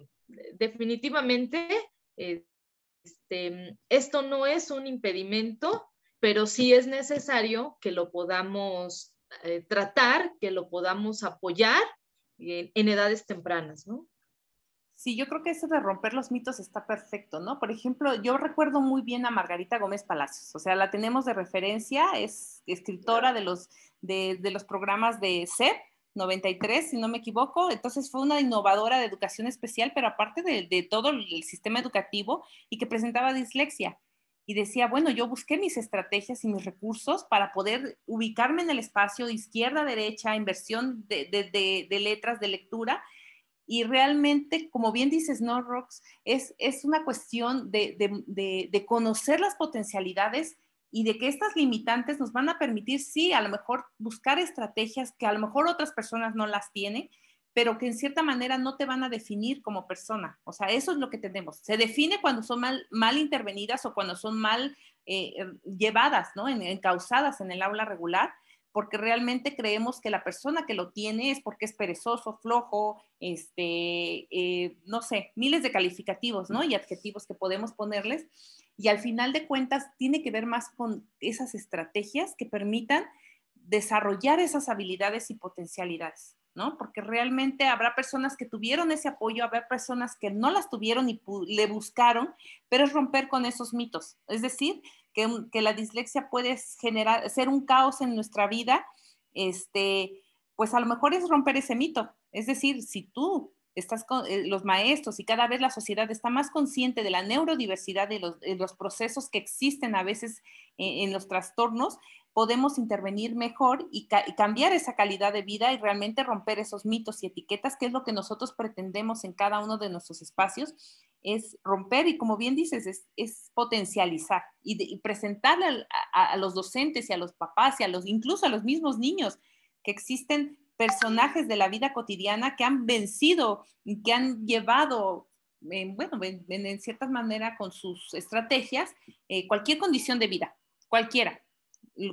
definitivamente, este, esto no es un impedimento, pero sí es necesario que lo podamos eh, tratar, que lo podamos apoyar en edades tempranas, ¿no? Sí, yo creo que eso de romper los mitos está perfecto, ¿no? Por ejemplo, yo recuerdo muy bien a Margarita Gómez Palacios, o sea, la tenemos de referencia, es escritora de los, de, los programas de CEP 93, si no me equivoco, entonces fue una innovadora de educación especial, pero aparte de, de todo el sistema educativo y que presentaba dislexia. Y decía, bueno, yo busqué mis estrategias y mis recursos para poder ubicarme en el espacio izquierda, derecha, inversión de, de, de letras, de lectura, y realmente, como bien dices, ¿no, Rox? Es, es una cuestión de, de, de, conocer las potencialidades y de que estas limitantes nos van a permitir, sí, a lo mejor buscar estrategias que a lo mejor otras personas no las tienen, pero que en cierta manera no te van a definir como persona. O sea, eso es lo que tenemos. Se define cuando son mal, mal intervenidas o cuando son mal eh, eh, llevadas, ¿no? En, encausadas en el aula regular, porque realmente creemos que la persona que lo tiene es porque es perezoso, flojo, este, eh, no sé, miles de calificativos, ¿no? Y adjetivos que podemos ponerles. Y al final de cuentas tiene que ver más con esas estrategias que permitan desarrollar esas habilidades y potencialidades, ¿no? Porque realmente habrá personas que tuvieron ese apoyo, habrá personas que no las tuvieron y le buscaron, pero es romper con esos mitos. Es decir, que, la dislexia puede generar, ser un caos en nuestra vida, este, pues a lo mejor es romper ese mito. Es decir, si tú estás con eh, los maestros y cada vez la sociedad está más consciente de la neurodiversidad de los, los procesos que existen a veces en, los trastornos, podemos intervenir mejor y, y, cambiar esa calidad de vida y realmente romper esos mitos y etiquetas, que es lo que nosotros pretendemos en cada uno de nuestros espacios es romper y como bien dices, es, potencializar y, presentarle a, los docentes y a los papás y a los, incluso a los mismos niños que existen personajes de la vida cotidiana que han vencido y que han llevado, bueno, en, cierta manera con sus estrategias, eh, cualquier condición de vida, cualquiera,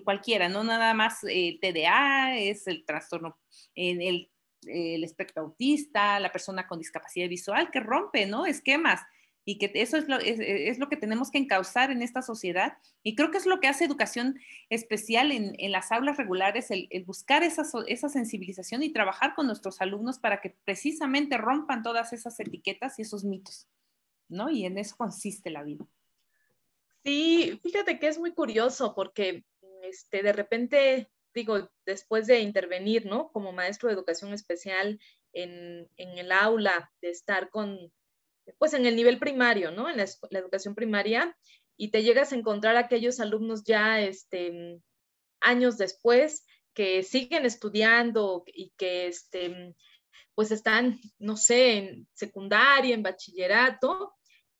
cualquiera, no nada más el eh, TDA, es el trastorno, en el el espectro autista, la persona con discapacidad visual, que rompe, ¿no? Esquemas y que eso es lo, es, lo, que tenemos que encauzar en esta sociedad. Y creo que es lo que hace educación especial en, en las aulas regulares, el, buscar esa, esa, sensibilización y trabajar con nuestros alumnos para que precisamente rompan todas esas etiquetas y esos mitos, ¿no? Y en eso consiste la vida. Sí, fíjate que es muy curioso porque este, de repente digo, después de intervenir, ¿no? Como maestro de educación especial en, el aula, de estar con, pues en el nivel primario, ¿no? En la, educación primaria, y te llegas a encontrar aquellos alumnos ya, este, años después, que siguen estudiando y que, este, pues están, no sé, en secundaria, en bachillerato,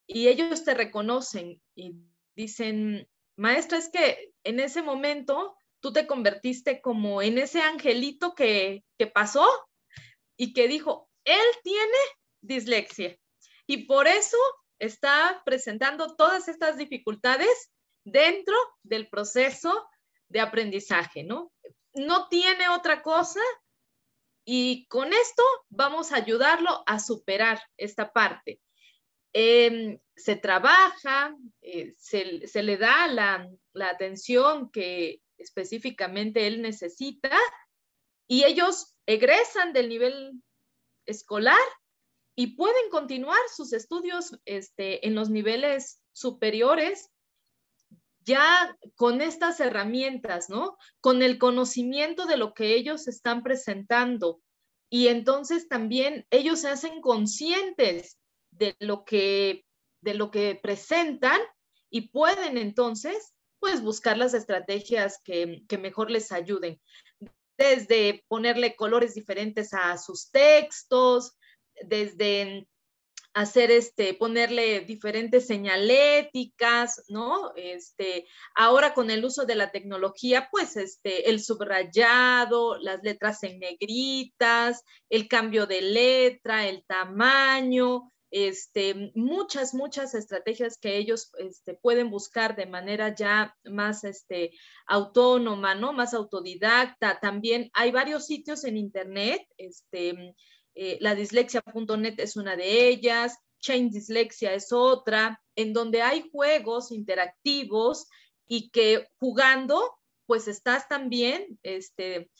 y ellos te reconocen y dicen, maestra, es que en ese momento tú te convertiste como en ese angelito que, pasó y que dijo, él tiene dislexia y por eso está presentando todas estas dificultades dentro del proceso de aprendizaje, ¿no? No tiene otra cosa y con esto vamos a ayudarlo a superar esta parte. Em, se trabaja, eh, se, le da la, la atención que específicamente él necesita y ellos egresan del nivel escolar y pueden continuar sus estudios este, en los niveles superiores ya con estas herramientas, ¿no? Con el conocimiento de lo que ellos están presentando. Y entonces también ellos se hacen conscientes de lo que, de lo que presentan y pueden entonces pues buscar las estrategias que, mejor les ayuden, desde ponerle colores diferentes a sus textos, desde hacer este, ponerle diferentes señaléticas, ¿no? Este, ahora con el uso de la tecnología, pues este, el subrayado, las letras en negritas, el cambio de letra, el tamaño, este, muchas, muchas estrategias que ellos este, pueden buscar de manera ya más este, autónoma, ¿no? Más autodidacta. También hay varios sitios en Internet, este, eh, la es una de ellas, Chain Dislexia es otra, en donde hay juegos interactivos y que jugando, pues estás también este,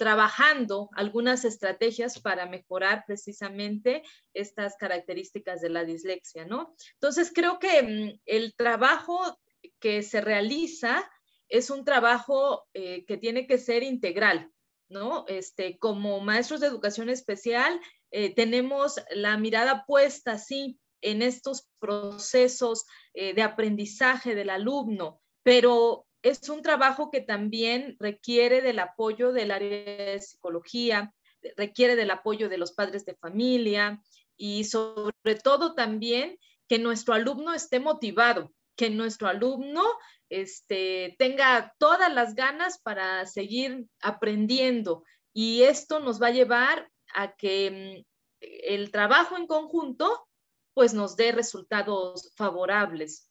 trabajando algunas estrategias para mejorar precisamente estas características de la dislexia, ¿no? Entonces, creo que mm, el trabajo que se realiza es un trabajo eh, que tiene que ser integral, ¿no? Este, como maestros de educación especial, eh, tenemos la mirada puesta, sí, en estos procesos eh, de aprendizaje del alumno, pero es un trabajo que también requiere del apoyo del área de psicología, requiere del apoyo de los padres de familia y sobre todo también que nuestro alumno esté motivado, que nuestro alumno este, tenga todas las ganas para seguir aprendiendo. Y esto nos va a llevar a que mm, el trabajo en conjunto pues nos dé resultados favorables.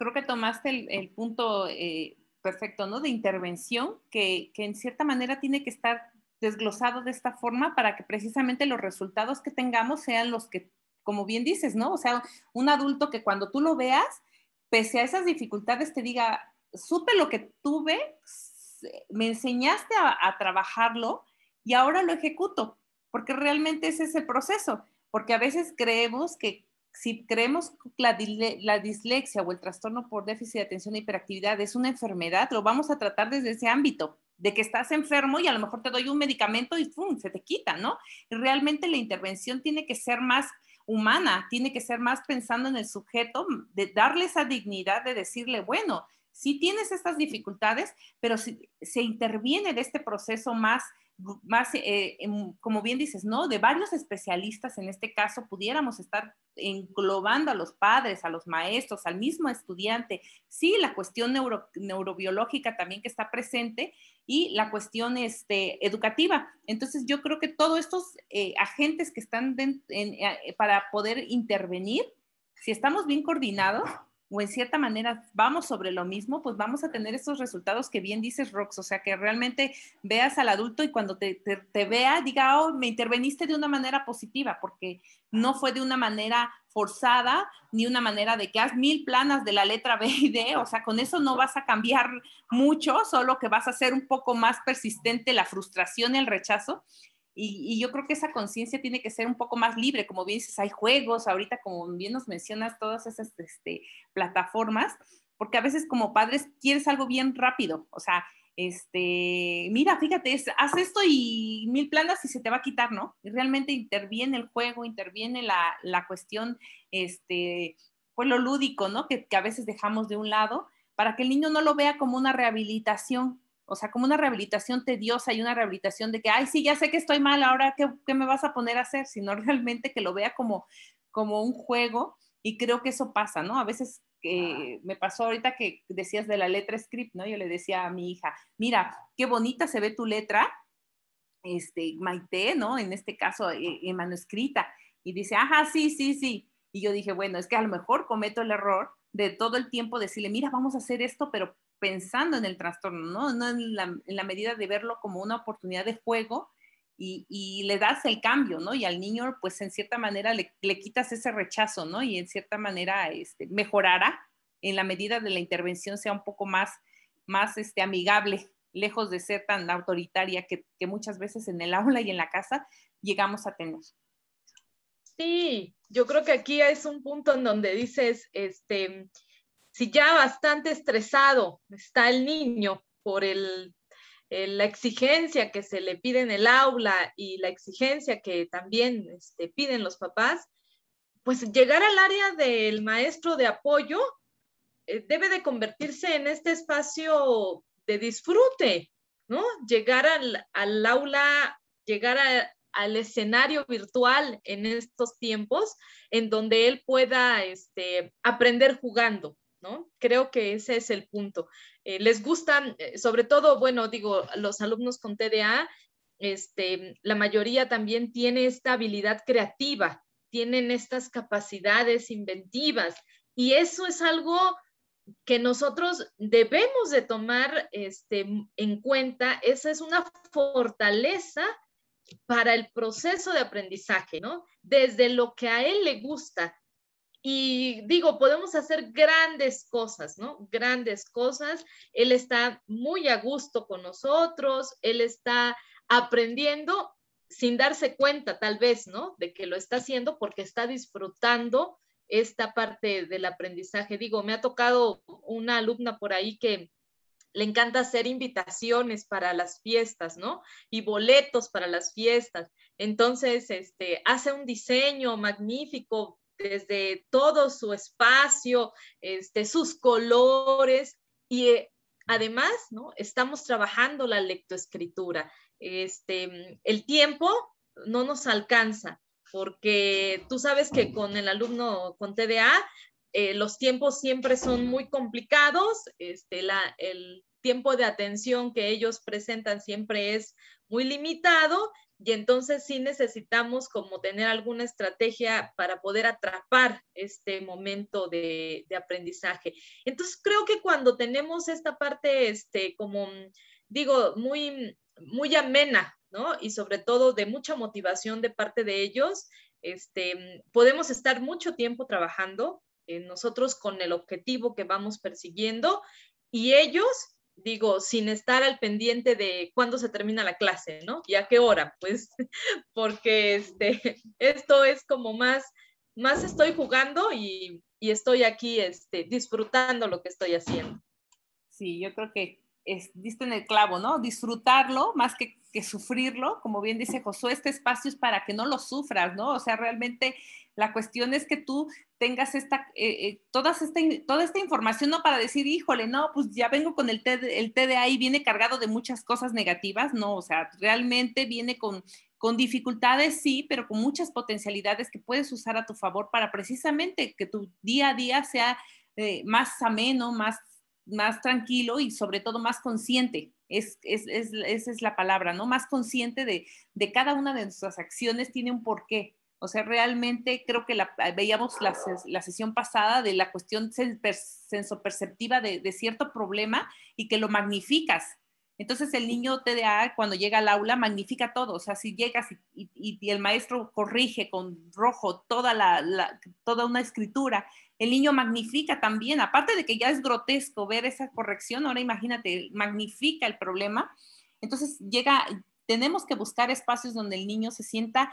Creo que tomaste el, punto eh, perfecto, ¿no? De intervención, que, que en cierta manera tiene que estar desglosado de esta forma para que precisamente los resultados que tengamos sean los que, como bien dices, ¿no? O sea, un adulto que cuando tú lo veas, pese a esas dificultades, te diga, supe lo que tuve, me enseñaste a, trabajarlo y ahora lo ejecuto, porque realmente ese es el proceso, porque a veces creemos que si creemos que la, la, dislexia o el trastorno por déficit de atención e hiperactividad es una enfermedad, lo vamos a tratar desde ese ámbito, de que estás enfermo y a lo mejor te doy un medicamento y ¡pum! se te quita, ¿no? realmente la intervención tiene que ser más humana, tiene que ser más pensando en el sujeto, de darle esa dignidad de decirle, bueno, sí tienes estas dificultades, pero si se interviene de este proceso más más, eh, como bien dices, ¿no? De varios especialistas, en este caso, pudiéramos estar englobando a los padres, a los maestros, al mismo estudiante. Sí, la cuestión neurobiológica también que está presente y la cuestión este, educativa. Entonces, yo creo que todos estos eh, agentes que están eh, para poder intervenir, si estamos bien coordinados, o en cierta manera vamos sobre lo mismo, pues vamos a tener esos resultados que bien dices, Rox, o sea, que realmente veas al adulto y cuando te, vea diga, oh, me interveniste de una manera positiva, porque no fue de una manera forzada, ni una manera de que haz mil planas de la letra B y D, o sea, con eso no vas a cambiar mucho, solo que vas a hacer un poco más persistente la frustración y el rechazo, y, yo creo que esa conciencia tiene que ser un poco más libre, como bien dices, hay juegos, ahorita como bien nos mencionas todas esas este, plataformas, porque a veces como padres quieres algo bien rápido, o sea, este, mira, fíjate, haz esto y mil planas y se te va a quitar, ¿no? Y realmente interviene el juego, interviene la, la cuestión, este, pues lo lúdico, ¿no? Que, que a veces dejamos de un lado para que el niño no lo vea como una rehabilitación, o sea, como una rehabilitación tediosa y una rehabilitación de que, ay, sí, ya sé que estoy mal, ahora qué, me vas a poner a hacer, sino realmente que lo vea como, como un juego y creo que eso pasa, ¿no? A veces que me pasó ahorita que decías de la letra script, ¿no? Yo le decía a mi hija, mira, qué bonita se ve tu letra, este, Maite, ¿no? En este caso, eh, en manuscrita. Y dice, ajá, sí, sí, sí. Y yo dije, bueno, es que a lo mejor cometo el error de todo el tiempo decirle, mira, vamos a hacer esto, pero pensando en el trastorno, ¿no? no en, la, medida de verlo como una oportunidad de juego y, le das el cambio, ¿no? Y al niño, pues en cierta manera le, quitas ese rechazo, ¿no? Y en cierta manera este, mejorará en la medida de la intervención sea un poco más, más este, amigable, lejos de ser tan autoritaria que, que muchas veces en el aula y en la casa llegamos a tener. Sí, yo creo que aquí es un punto en donde dices, este, si ya bastante estresado está el niño por la exigencia que se le pide en el aula y la exigencia que también este, piden los papás, pues llegar al área del maestro de apoyo eh, debe de convertirse en este espacio de disfrute, ¿no? Llegar al, aula, llegar al escenario virtual en estos tiempos, en donde él pueda este, aprender jugando, ¿no? Creo que ese es el punto. Eh, les gustan, eh, sobre todo, bueno, digo, los alumnos con TDA, este, la mayoría también tiene esta habilidad creativa, tienen estas capacidades inventivas y eso es algo que nosotros debemos de tomar este, en cuenta. Esa es una fortaleza para el proceso de aprendizaje, ¿no? Desde lo que a él le gusta. Y digo, podemos hacer grandes cosas, ¿no? Grandes cosas. Él está muy a gusto con nosotros, él está aprendiendo sin darse cuenta, tal vez, ¿no? De que lo está haciendo porque está disfrutando esta parte del aprendizaje. Digo, me ha tocado una alumna por ahí que le encanta hacer invitaciones para las fiestas, ¿no? Y boletos para las fiestas. Entonces, este, hace un diseño magnífico desde todo su espacio, este, sus colores y eh, además, ¿no? Estamos trabajando la lectoescritura. Este, el tiempo no nos alcanza porque tú sabes que con el alumno con TDA eh, los tiempos siempre son muy complicados, este, la, el tiempo de atención que ellos presentan siempre es muy limitado y entonces sí necesitamos como tener alguna estrategia para poder atrapar este momento de, aprendizaje. Entonces creo que cuando tenemos esta parte, este, como digo, muy, muy amena, ¿no? Y sobre todo de mucha motivación de parte de ellos, este, podemos estar mucho tiempo trabajando, nosotros con el objetivo que vamos persiguiendo y ellos, digo, sin estar al pendiente de cuándo se termina la clase, ¿no? Y a qué hora, pues, porque este, esto es como más, más estoy jugando y, y estoy aquí este, disfrutando lo que estoy haciendo. Sí, yo creo que es, en el clavo, ¿no? Disfrutarlo más que, sufrirlo, como bien dice Josué, este espacio es para que no lo sufras, ¿no? O sea, realmente la cuestión es que tú tengas esta, eh, eh, toda, esta, toda esta información, no para decir, híjole, no, pues ya vengo con el, el TDA y viene cargado de muchas cosas negativas, no, o sea, realmente viene con, con dificultades, sí, pero con muchas potencialidades que puedes usar a tu favor para precisamente que tu día a día sea eh, más ameno, más más tranquilo y sobre todo más consciente. Es, es, es, esa es la palabra, ¿no? Más consciente de, de, cada una de nuestras acciones tiene un porqué. O sea, realmente creo que veíamos la, la, sesión pasada de la cuestión sensoperceptiva de, de cierto problema y que lo magnificas. Entonces el niño TDA cuando llega al aula magnifica todo, o sea, si llegas y, el maestro corrige con rojo toda, la, toda una escritura el niño magnifica también, aparte de que ya es grotesco ver esa corrección, ahora imagínate, magnifica el problema. Entonces llega, tenemos que buscar espacios donde el niño se sienta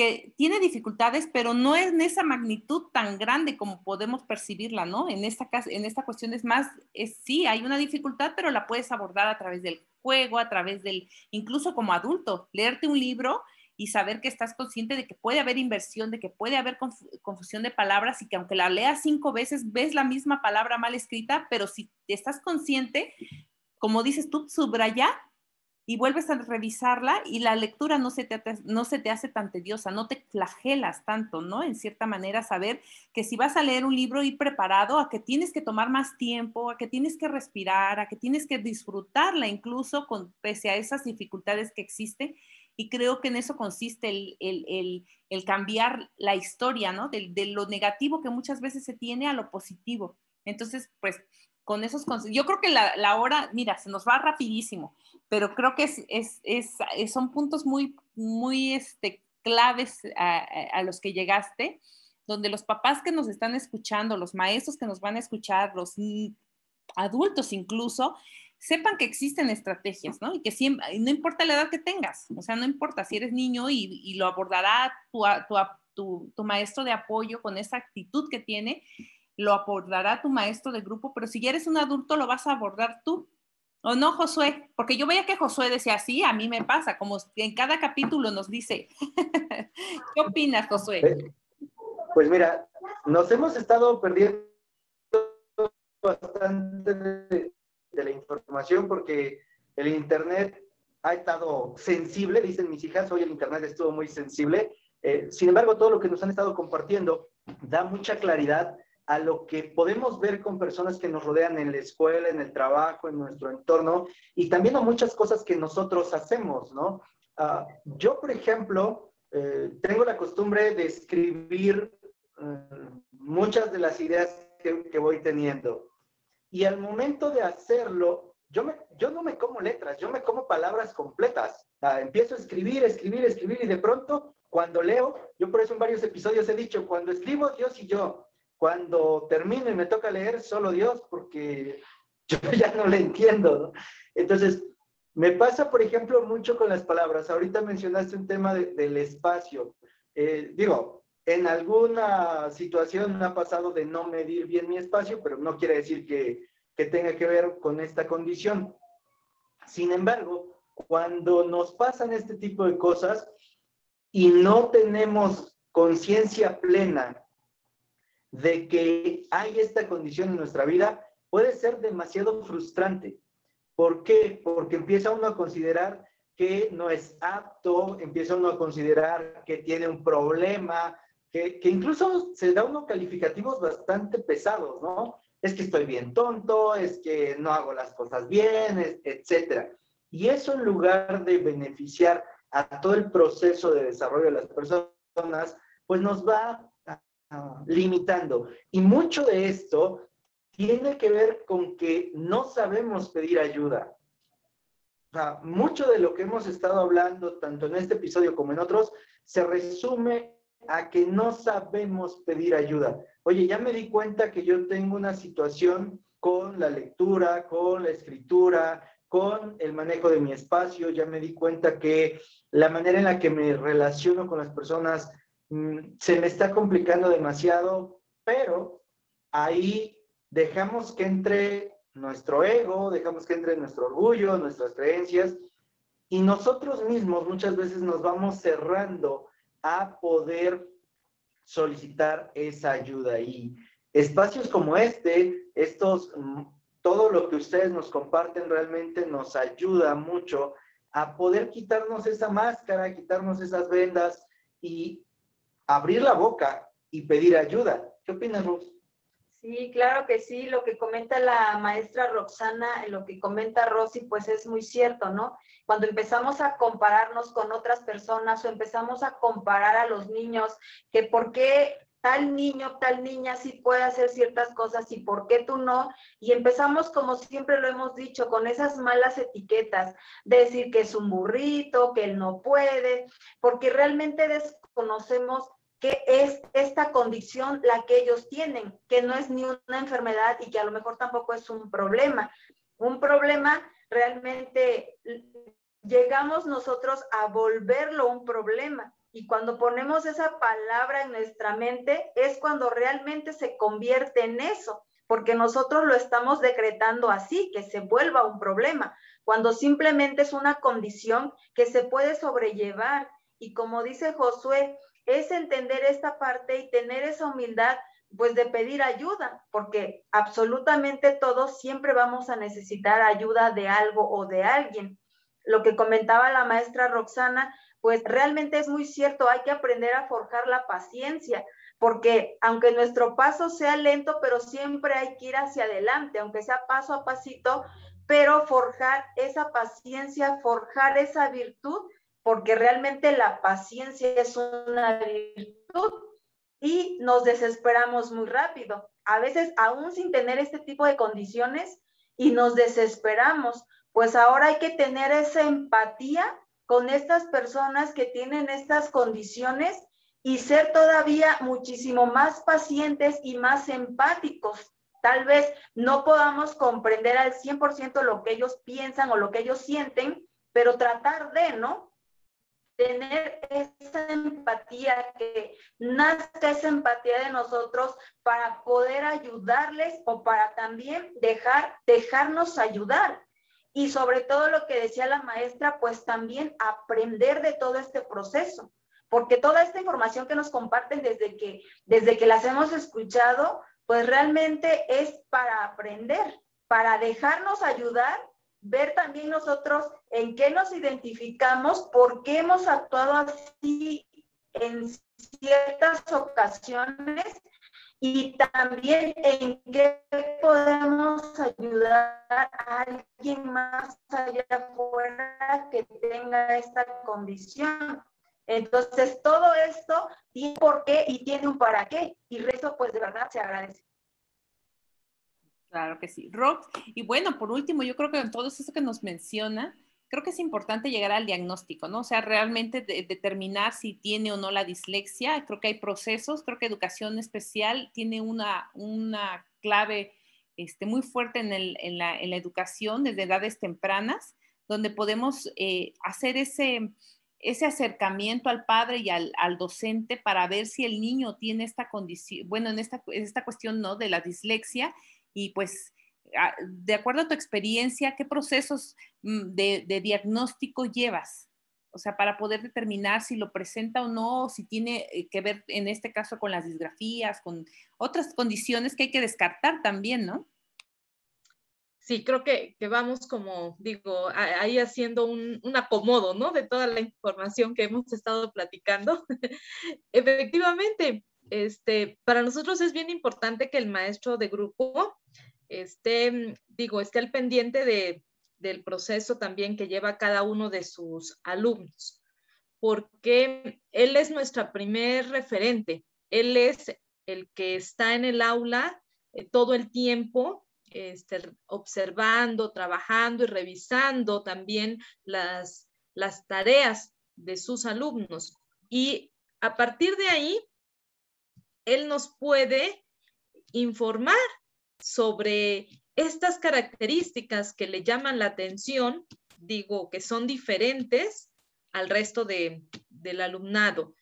que tiene dificultades, pero no es en esa magnitud tan grande como podemos percibirla, ¿no? En esta, en esta cuestión es más, es, sí, hay una dificultad, pero la puedes abordar a través del juego, a través del, incluso como adulto, leerte un libro y saber que estás consciente de que puede haber inversión, de que puede haber confusión de palabras y que aunque la leas cinco veces, ves la misma palabra mal escrita, pero si estás consciente, como dices tú, subraya y vuelves a revisarla y la lectura no se, te, no se te hace tan tediosa, no te flagelas tanto, ¿no? En cierta manera, saber que si vas a leer un libro y preparado, a que tienes que tomar más tiempo, a que tienes que respirar, a que tienes que disfrutarla incluso con, pese a esas dificultades que existen y creo que en eso consiste el, cambiar la historia, ¿no? De, lo negativo que muchas veces se tiene a lo positivo. Entonces, pues con esos yo creo que la, hora, mira, se nos va rapidísimo, pero creo que es, son puntos muy, muy este, claves a, los que llegaste, donde los papás que nos están escuchando, los maestros que nos van a escuchar, los adultos incluso, sepan que existen estrategias, ¿no? Y que siempre, no importa la edad que tengas, o sea, no importa si eres niño y, lo abordará tu, maestro de apoyo con esa actitud que tiene, lo abordará tu maestro de grupo, pero si eres un adulto, lo vas a abordar tú. ¿O no, Josué? Porque yo veía que Josué decía, sí, a mí me pasa, como en cada capítulo nos dice. ¿Qué opinas, Josué? Eh, pues mira, nos hemos estado perdiendo bastante de, la información porque el Internet ha estado sensible, dicen mis hijas, hoy el Internet estuvo muy sensible. Eh, sin embargo, todo lo que nos han estado compartiendo da mucha claridad a lo que podemos ver con personas que nos rodean en la escuela, en el trabajo, en nuestro entorno, y también a muchas cosas que nosotros hacemos, ¿no? Ah, yo, por ejemplo, eh, tengo la costumbre de escribir eh, muchas de las ideas que, voy teniendo. Y al momento de hacerlo, yo, me, yo no me como letras, yo me como palabras completas. Ah, empiezo a escribir, escribir, escribir y de pronto, cuando leo, yo por eso en varios episodios he dicho, cuando escribo Dios y yo, cuando termino y me toca leer solo Dios, porque yo ya no le entiendo. ¿no? Entonces, me pasa, por ejemplo, mucho con las palabras. Ahorita mencionaste un tema de, del espacio. Eh, digo, en alguna situación me ha pasado de no medir bien mi espacio, pero no quiere decir que, que tenga que ver con esta condición. Sin embargo, cuando nos pasan este tipo de cosas y no tenemos conciencia plena de que hay esta condición en nuestra vida, puede ser demasiado frustrante. ¿Por qué? Porque empieza uno a considerar que no es apto, empieza uno a considerar que tiene un problema, que, que, incluso se da uno calificativos bastante pesados, ¿no? Es que estoy bien tonto, es que no hago las cosas bien, etc. Y eso en lugar de beneficiar a todo el proceso de desarrollo de las personas, pues nos va limitando. Y mucho de esto tiene que ver con que no sabemos pedir ayuda. Mucho de lo que hemos estado hablando, tanto en este episodio como en otros, se resume a que no sabemos pedir ayuda. Oye, ya me di cuenta que yo tengo una situación con la lectura, con la escritura, con el manejo de mi espacio, ya me di cuenta que la manera en la que me relaciono con las personas se me está complicando demasiado, pero ahí dejamos que entre nuestro ego, dejamos que entre nuestro orgullo, nuestras creencias, y nosotros mismos muchas veces nos vamos cerrando a poder solicitar esa ayuda. Y espacios como este, estos, todo lo que ustedes nos comparten realmente nos ayuda mucho a poder quitarnos esa máscara, quitarnos esas vendas y abrir la boca y pedir ayuda. ¿Qué opinas, Ruth? Sí, claro que sí. Lo que comenta la maestra Roxana, lo que comenta Rosy, pues es muy cierto, ¿no? Cuando empezamos a compararnos con otras personas o empezamos a comparar a los niños, que por qué tal niño, tal niña sí puede hacer ciertas cosas y por qué tú no. Y empezamos, como siempre lo hemos dicho, con esas malas etiquetas, de decir que es un burrito, que él no puede, porque realmente desconocemos que es esta condición la que ellos tienen, que no es ni una enfermedad y que a lo mejor tampoco es un problema. Un problema realmente llegamos nosotros a volverlo un problema. Y cuando ponemos esa palabra en nuestra mente es cuando realmente se convierte en eso, porque nosotros lo estamos decretando así, que se vuelva un problema, cuando simplemente es una condición que se puede sobrellevar. Y como dice Josué, es entender esta parte y tener esa humildad, pues de pedir ayuda, porque absolutamente todos siempre vamos a necesitar ayuda de algo o de alguien. Lo que comentaba la maestra Roxana, pues realmente es muy cierto, hay que aprender a forjar la paciencia, porque aunque nuestro paso sea lento, pero siempre hay que ir hacia adelante, aunque sea paso a pasito, pero forjar esa paciencia, forjar esa virtud porque realmente la paciencia es una virtud y nos desesperamos muy rápido. A veces, aún sin tener este tipo de condiciones, y nos desesperamos, pues ahora hay que tener esa empatía con estas personas que tienen estas condiciones y ser todavía muchísimo más pacientes y más empáticos. Tal vez no podamos comprender al 100% lo que ellos piensan o lo que ellos sienten, pero tratar de, ¿no? Tener esa empatía, que nazca esa empatía de nosotros para poder ayudarles o para también dejar, dejarnos ayudar. Y sobre todo lo que decía la maestra, pues también aprender de todo este proceso, porque toda esta información que nos comparten desde que, desde que las hemos escuchado, pues realmente es para aprender, para dejarnos ayudar ver también nosotros en qué nos identificamos, por qué hemos actuado así en ciertas ocasiones y también en qué podemos ayudar a alguien más allá afuera que tenga esta condición. Entonces, todo esto tiene por qué y tiene un para qué. Y eso, pues, de verdad se agradece. Claro que sí. Rox, y bueno, por último, yo creo que en todo eso que nos menciona, creo que es importante llegar al diagnóstico, ¿no? O sea, realmente determinar si tiene o no la dislexia. Creo que hay procesos, creo que educación especial tiene una, una clave este, muy fuerte en, el, en, la, en, la, educación desde edades tempranas, donde podemos eh, hacer ese, ese acercamiento al padre y al, al, docente para ver si el niño tiene esta condición, bueno, en esta, esta cuestión, ¿no? De la dislexia y pues Ah, de acuerdo a tu experiencia, ¿qué procesos mm, de, diagnóstico llevas? O sea, para poder determinar si lo presenta o no, si tiene eh, que ver en este caso con las disgrafías, con otras condiciones que hay que descartar también, ¿no? Sí, creo que, vamos como, digo, ahí haciendo un, un, acomodo, ¿no? De toda la información que hemos estado platicando. Efectivamente, este, para nosotros es bien importante que el maestro de grupo esté, digo, esté al pendiente de, del proceso también que lleva cada uno de sus alumnos, porque él es nuestra primer referente, él es el que está en el aula eh, todo el tiempo, este, observando, trabajando y revisando también las, las tareas de sus alumnos. Y a partir de ahí, él nos puede informar sobre estas características que le llaman la atención, digo, que son diferentes al resto de, del alumnado.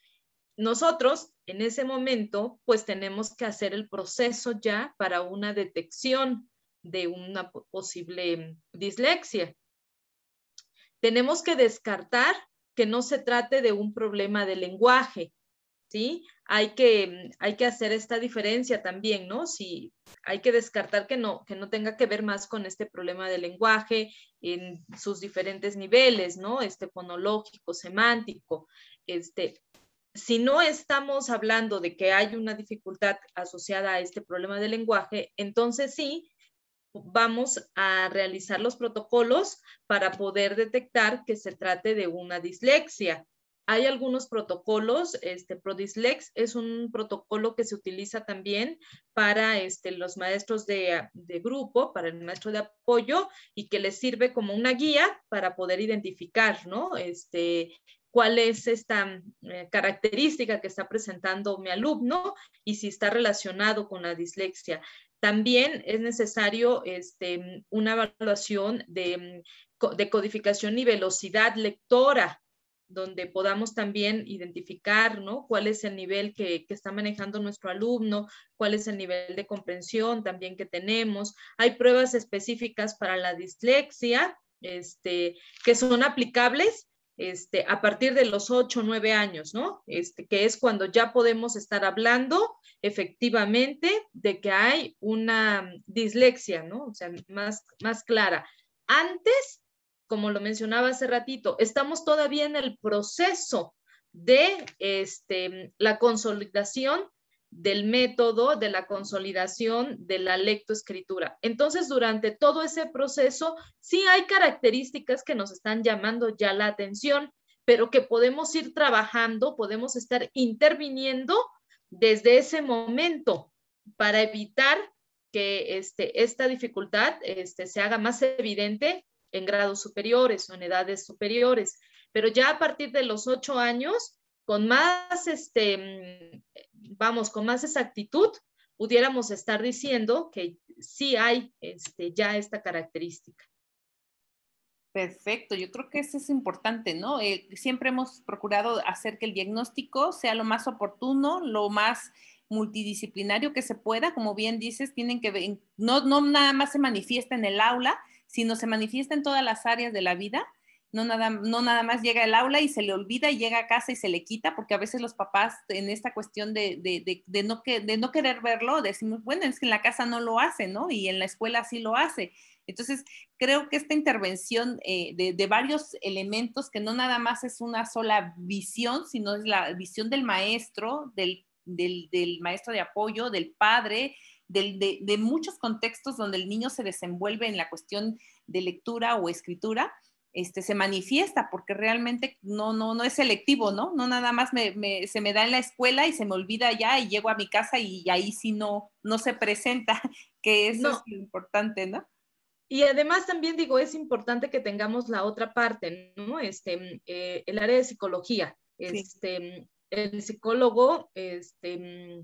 Nosotros, en ese momento, pues tenemos que hacer el proceso ya para una detección de una posible dislexia. Tenemos que descartar que no se trate de un problema de lenguaje, ¿sí? Hay que, hay que hacer esta diferencia también, ¿no? Si hay que descartar que no, que no tenga que ver más con este problema del lenguaje en sus diferentes niveles, ¿no? Este fonológico, semántico, este, si no estamos hablando de que hay una dificultad asociada a este problema del lenguaje, entonces sí, vamos a realizar los protocolos para poder detectar que se trate de una dislexia. Hay algunos protocolos, este Prodislex es un protocolo que se utiliza también para este, los maestros de, grupo, para el maestro de apoyo y que les sirve como una guía para poder identificar, ¿no? Este, cuál es esta eh, característica que está presentando mi alumno y si está relacionado con la dislexia. También es necesario una evaluación de, de codificación y velocidad lectora donde podamos también identificar, ¿no? Cuál es el nivel que, está manejando nuestro alumno, cuál es el nivel de comprensión también que tenemos. Hay pruebas específicas para la dislexia, este, que son aplicables este, a partir de los 8 o 9 años, ¿no? Este, que es cuando ya podemos estar hablando efectivamente de que hay una dislexia, ¿no? O sea, más, más clara. Antes como lo mencionaba hace ratito, estamos todavía en el proceso de este, la consolidación del método, de la consolidación de la lectoescritura. Entonces, durante todo ese proceso, sí hay características que nos están llamando ya la atención, pero que podemos ir trabajando, podemos estar interviniendo desde ese momento para evitar que este, esta dificultad este, se haga más evidente en grados superiores o en edades superiores, pero ya a partir de los ocho años, con más, este, vamos, con más exactitud, pudiéramos estar diciendo que sí hay este, ya esta característica. Perfecto, yo creo que eso es importante, ¿no? Eh, siempre hemos procurado hacer que el diagnóstico sea lo más oportuno, lo más multidisciplinario que se pueda, como bien dices, tienen que no, no nada más se manifiesta en el aula, sino se manifiesta en todas las áreas de la vida. No nada, no nada más llega al aula y se le olvida y llega a casa y se le quita, porque a veces los papás en esta cuestión de, de, no, que, de no querer verlo, decimos, bueno, es que en la casa no lo hace, ¿no? Y en la escuela sí lo hace. Entonces, creo que esta intervención eh, de, varios elementos, que no nada más es una sola visión, sino es la visión del maestro, del, maestro de apoyo, del padre, de, de, muchos contextos donde el niño se desenvuelve en la cuestión de lectura o escritura, este, se manifiesta, porque realmente no, no, no es selectivo, ¿no? No nada más se me da en la escuela y se me olvida ya y llego a mi casa y ahí sí no, no se presenta, que eso es lo importante, ¿no? Y además también digo, es importante que tengamos la otra parte, ¿no? Este, eh, el área de psicología. Este, el psicólogo este,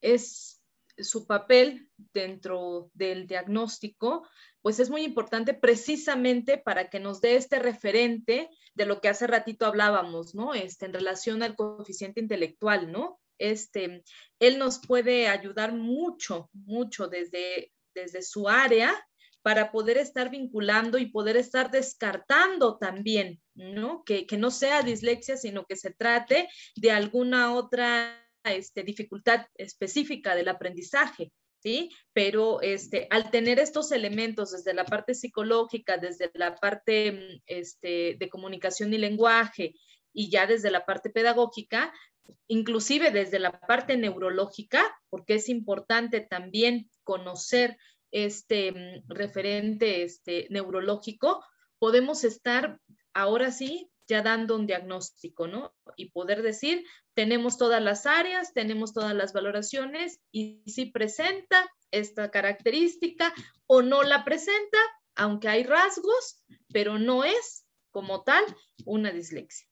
es su papel dentro del diagnóstico, pues es muy importante precisamente para que nos dé este referente de lo que hace ratito hablábamos, ¿no? Este, en relación al coeficiente intelectual, ¿no? Este, él nos puede ayudar mucho, mucho desde, desde su área para poder estar vinculando y poder estar descartando también, ¿no? Que, no sea dislexia, sino que se trate de alguna otra este, dificultad específica del aprendizaje. ¿Sí? Pero este, al tener estos elementos desde la parte psicológica, desde la parte este, de comunicación y lenguaje y ya desde la parte pedagógica, inclusive desde la parte neurológica, porque es importante también conocer este mm, referente este, neurológico, podemos estar ahora sí ya dando un diagnóstico, ¿no? Y poder decir, tenemos todas las áreas, tenemos todas las valoraciones y si presenta esta característica o no la presenta, aunque hay rasgos, pero no es como tal una dislexia.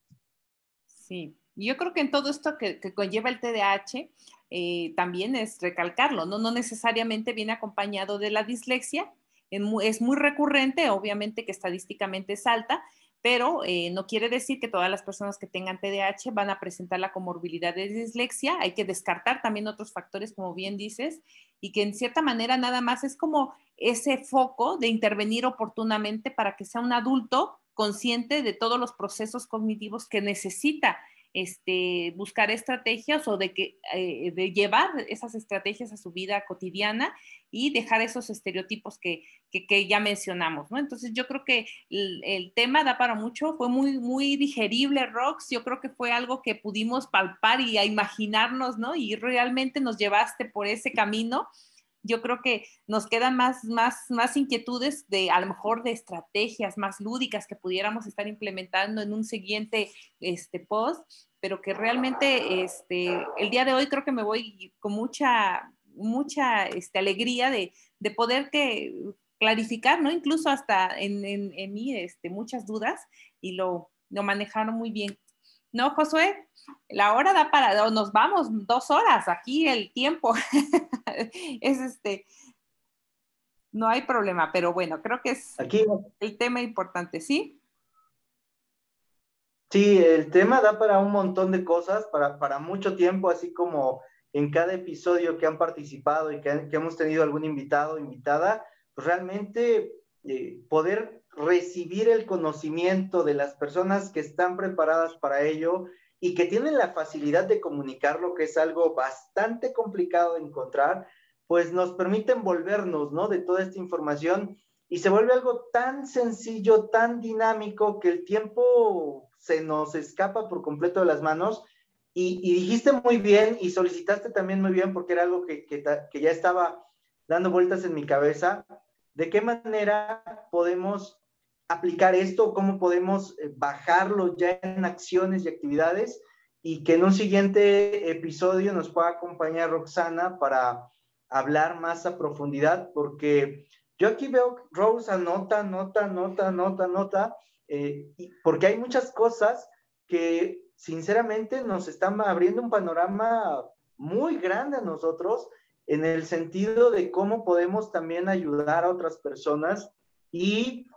Sí, yo creo que en todo esto que, conlleva el TDAH, eh, también es recalcarlo, ¿no? no necesariamente viene acompañado de la dislexia, es muy recurrente, obviamente que estadísticamente es alta, pero eh, no quiere decir que todas las personas que tengan TDAH van a presentar la comorbilidad de dislexia. Hay que descartar también otros factores, como bien dices, y que en cierta manera nada más es como ese foco de intervenir oportunamente para que sea un adulto consciente de todos los procesos cognitivos que necesita este, buscar estrategias o de, que, eh, de llevar esas estrategias a su vida cotidiana y dejar esos estereotipos que, que, ya mencionamos, ¿no? Entonces yo creo que el, tema da para mucho, fue muy, muy digerible, Rox, yo creo que fue algo que pudimos palpar y a imaginarnos, ¿no? Y realmente nos llevaste por ese camino yo creo que nos quedan más, más, más inquietudes de a lo mejor de estrategias más lúdicas que pudiéramos estar implementando en un siguiente este, post, pero que realmente este, el día de hoy creo que me voy con mucha, mucha este, alegría de, de poder que clarificar, ¿no? Incluso hasta en, en, en mí este, muchas dudas y lo, lo manejaron muy bien. ¿No, Josué? La hora da para, nos vamos dos horas, aquí el tiempo es este, no hay problema, pero bueno, creo que es aquí, el tema importante, ¿sí? Sí, el tema da para un montón de cosas, para, para mucho tiempo, así como en cada episodio que han participado y que, hemos tenido algún invitado o invitada, pues realmente eh, poder recibir el conocimiento de las personas que están preparadas para ello y que tienen la facilidad de comunicarlo, que es algo bastante complicado de encontrar, pues nos permite envolvernos, ¿no? De toda esta información y se vuelve algo tan sencillo, tan dinámico, que el tiempo se nos escapa por completo de las manos. Y, dijiste muy bien y solicitaste también muy bien porque era algo que, que ya estaba dando vueltas en mi cabeza, de qué manera podemos aplicar esto, cómo podemos eh, bajarlo ya en acciones y actividades y que en un siguiente episodio nos pueda acompañar Roxana para hablar más a profundidad, porque yo aquí veo Rose anota, nota, nota, nota, nota, eh, porque hay muchas cosas que sinceramente nos están abriendo un panorama muy grande a nosotros en el sentido de cómo podemos también ayudar a otras personas y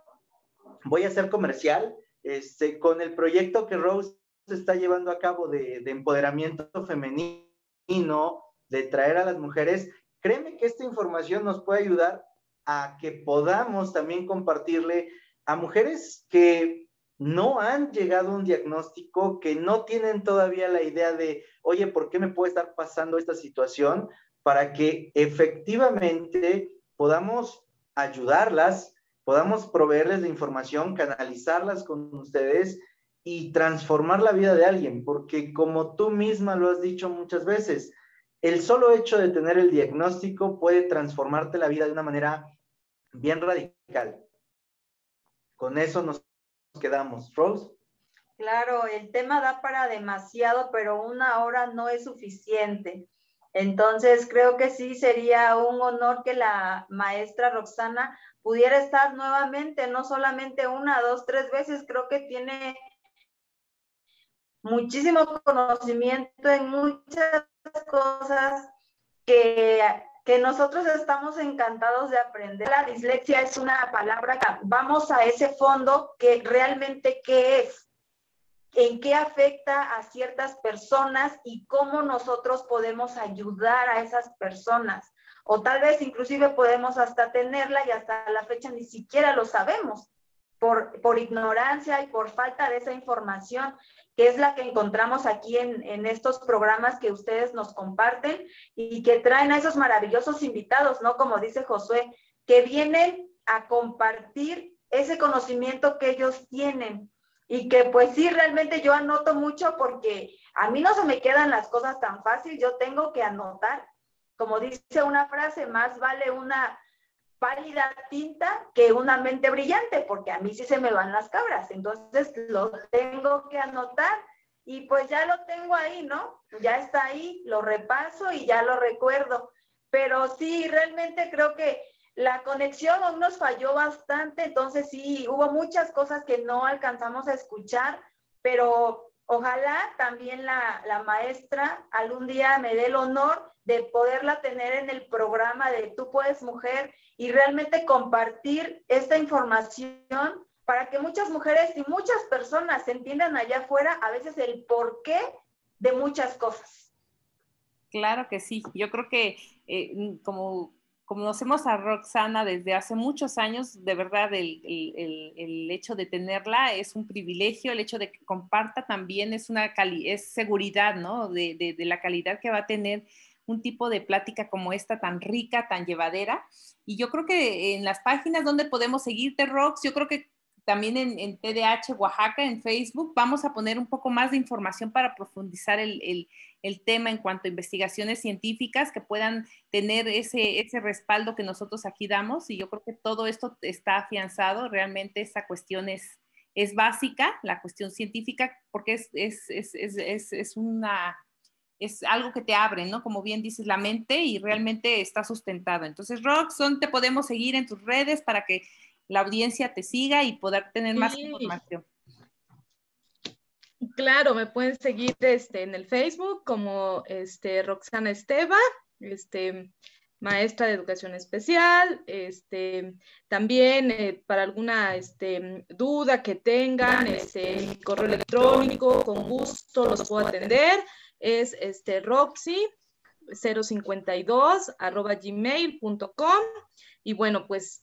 voy a ser comercial, este, con el proyecto que Rose está llevando a cabo de, empoderamiento femenino, de traer a las mujeres, créeme que esta información nos puede ayudar a que podamos también compartirle a mujeres que no han llegado a un diagnóstico, que no tienen todavía la idea de, oye, ¿por qué me puede estar pasando esta situación? Para que efectivamente podamos ayudarlas podamos proveerles de información, canalizarlas con ustedes y transformar la vida de alguien, porque como tú misma lo has dicho muchas veces, el solo hecho de tener el diagnóstico puede transformarte la vida de una manera bien radical. Con eso nos quedamos. Rose. Claro, el tema da para demasiado, pero una hora no es suficiente. Entonces, creo que sí sería un honor que la maestra Roxana pudiera estar nuevamente, no solamente una, dos, tres veces, creo que tiene muchísimo conocimiento en muchas cosas que, que nosotros estamos encantados de aprender. La dislexia es una palabra, vamos a ese fondo que realmente qué es, en qué afecta a ciertas personas y cómo nosotros podemos ayudar a esas personas. O tal vez inclusive podemos hasta tenerla y hasta la fecha ni siquiera lo sabemos por, por ignorancia y por falta de esa información que es la que encontramos aquí en, en, estos programas que ustedes nos comparten y que traen a esos maravillosos invitados, ¿no? Como dice Josué, que vienen a compartir ese conocimiento que ellos tienen y que pues sí, realmente yo anoto mucho porque a mí no se me quedan las cosas tan fácil, yo tengo que anotar. Como dice una frase, más vale una pálida tinta que una mente brillante, porque a mí sí se me van las cabras, entonces lo tengo que anotar y pues ya lo tengo ahí, ¿no? Ya está ahí, lo repaso y ya lo recuerdo. Pero sí, realmente creo que la conexión aún nos falló bastante, entonces sí, hubo muchas cosas que no alcanzamos a escuchar, pero ojalá también la, la maestra algún día me dé el honor de poderla tener en el programa de Tú puedes mujer y realmente compartir esta información para que muchas mujeres y muchas personas entiendan allá afuera a veces el porqué de muchas cosas. Claro que sí, yo creo que eh, como conocemos a Roxana desde hace muchos años, de verdad el, el, el, hecho de tenerla es un privilegio, el hecho de que comparta también es una es seguridad, ¿no? De, de, de, la calidad que va a tener un tipo de plática como esta tan rica, tan llevadera. Y yo creo que en las páginas donde podemos seguirte, Rox, yo creo que también en, en TDH Oaxaca, en Facebook, vamos a poner un poco más de información para profundizar el, el, tema en cuanto a investigaciones científicas que puedan tener ese, ese respaldo que nosotros aquí damos. Y yo creo que todo esto está afianzado. Realmente esa cuestión es, es básica, la cuestión científica, porque es, es, es una es algo que te abre, ¿no? Como bien dices, la mente y realmente está sustentado. Entonces, Roxon, te podemos seguir en tus redes para que la audiencia te siga y poder tener más información. Claro, me pueden seguir este, en el Facebook como este, Roxana Esteva, este, maestra de educación especial. Este, también eh, para alguna este, duda que tengan, este, correo electrónico, con gusto los puedo atender es este Roxy 052 arroba gmail.com y bueno, pues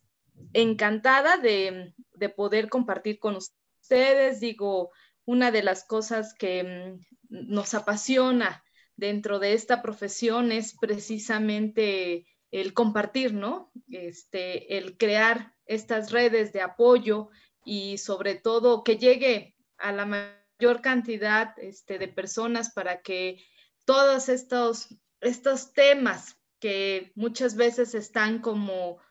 encantada de, de, poder compartir con ustedes. Digo, una de las cosas que mm, nos apasiona dentro de esta profesión es precisamente el compartir, ¿no? Este, el crear estas redes de apoyo y sobre todo que llegue a la mayor cantidad este, de personas para que todos estos, estos temas que muchas veces están como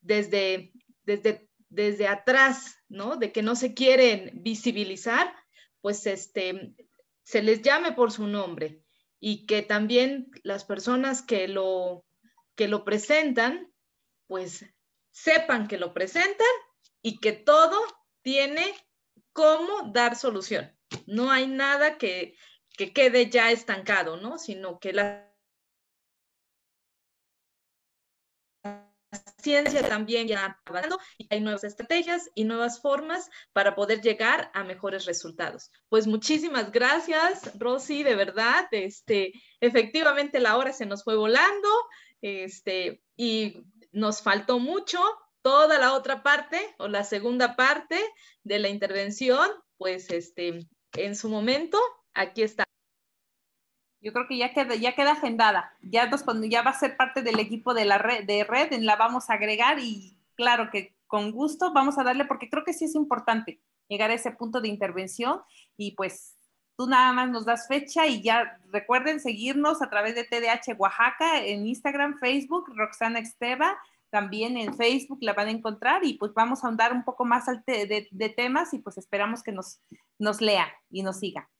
desde, desde, desde atrás, ¿no? De que no se quieren visibilizar, pues este, se les llame por su nombre y que también las personas que lo, que lo presentan, pues sepan que lo presentan y que todo tiene cómo dar solución. No hay nada que, que quede ya estancado, ¿no? Sino que la ciencia también ya avanzando y hay nuevas estrategias y nuevas formas para poder llegar a mejores resultados. Pues muchísimas gracias, Rosy, de verdad, este, efectivamente la hora se nos fue volando, este, y nos faltó mucho, toda la otra parte o la segunda parte de la intervención, pues este, en su momento, aquí está. Yo creo que ya queda, ya queda agendada, ya, nos, ya va a ser parte del equipo de la red, de red, la vamos a agregar y claro que con gusto vamos a darle, porque creo que sí es importante llegar a ese punto de intervención y pues tú nada más nos das fecha y ya recuerden seguirnos a través de TDH Oaxaca en Instagram, Facebook, Roxana Esteba, también en Facebook la van a encontrar y pues vamos a ahondar un poco más de, de, temas y pues esperamos que nos, nos lea y nos siga.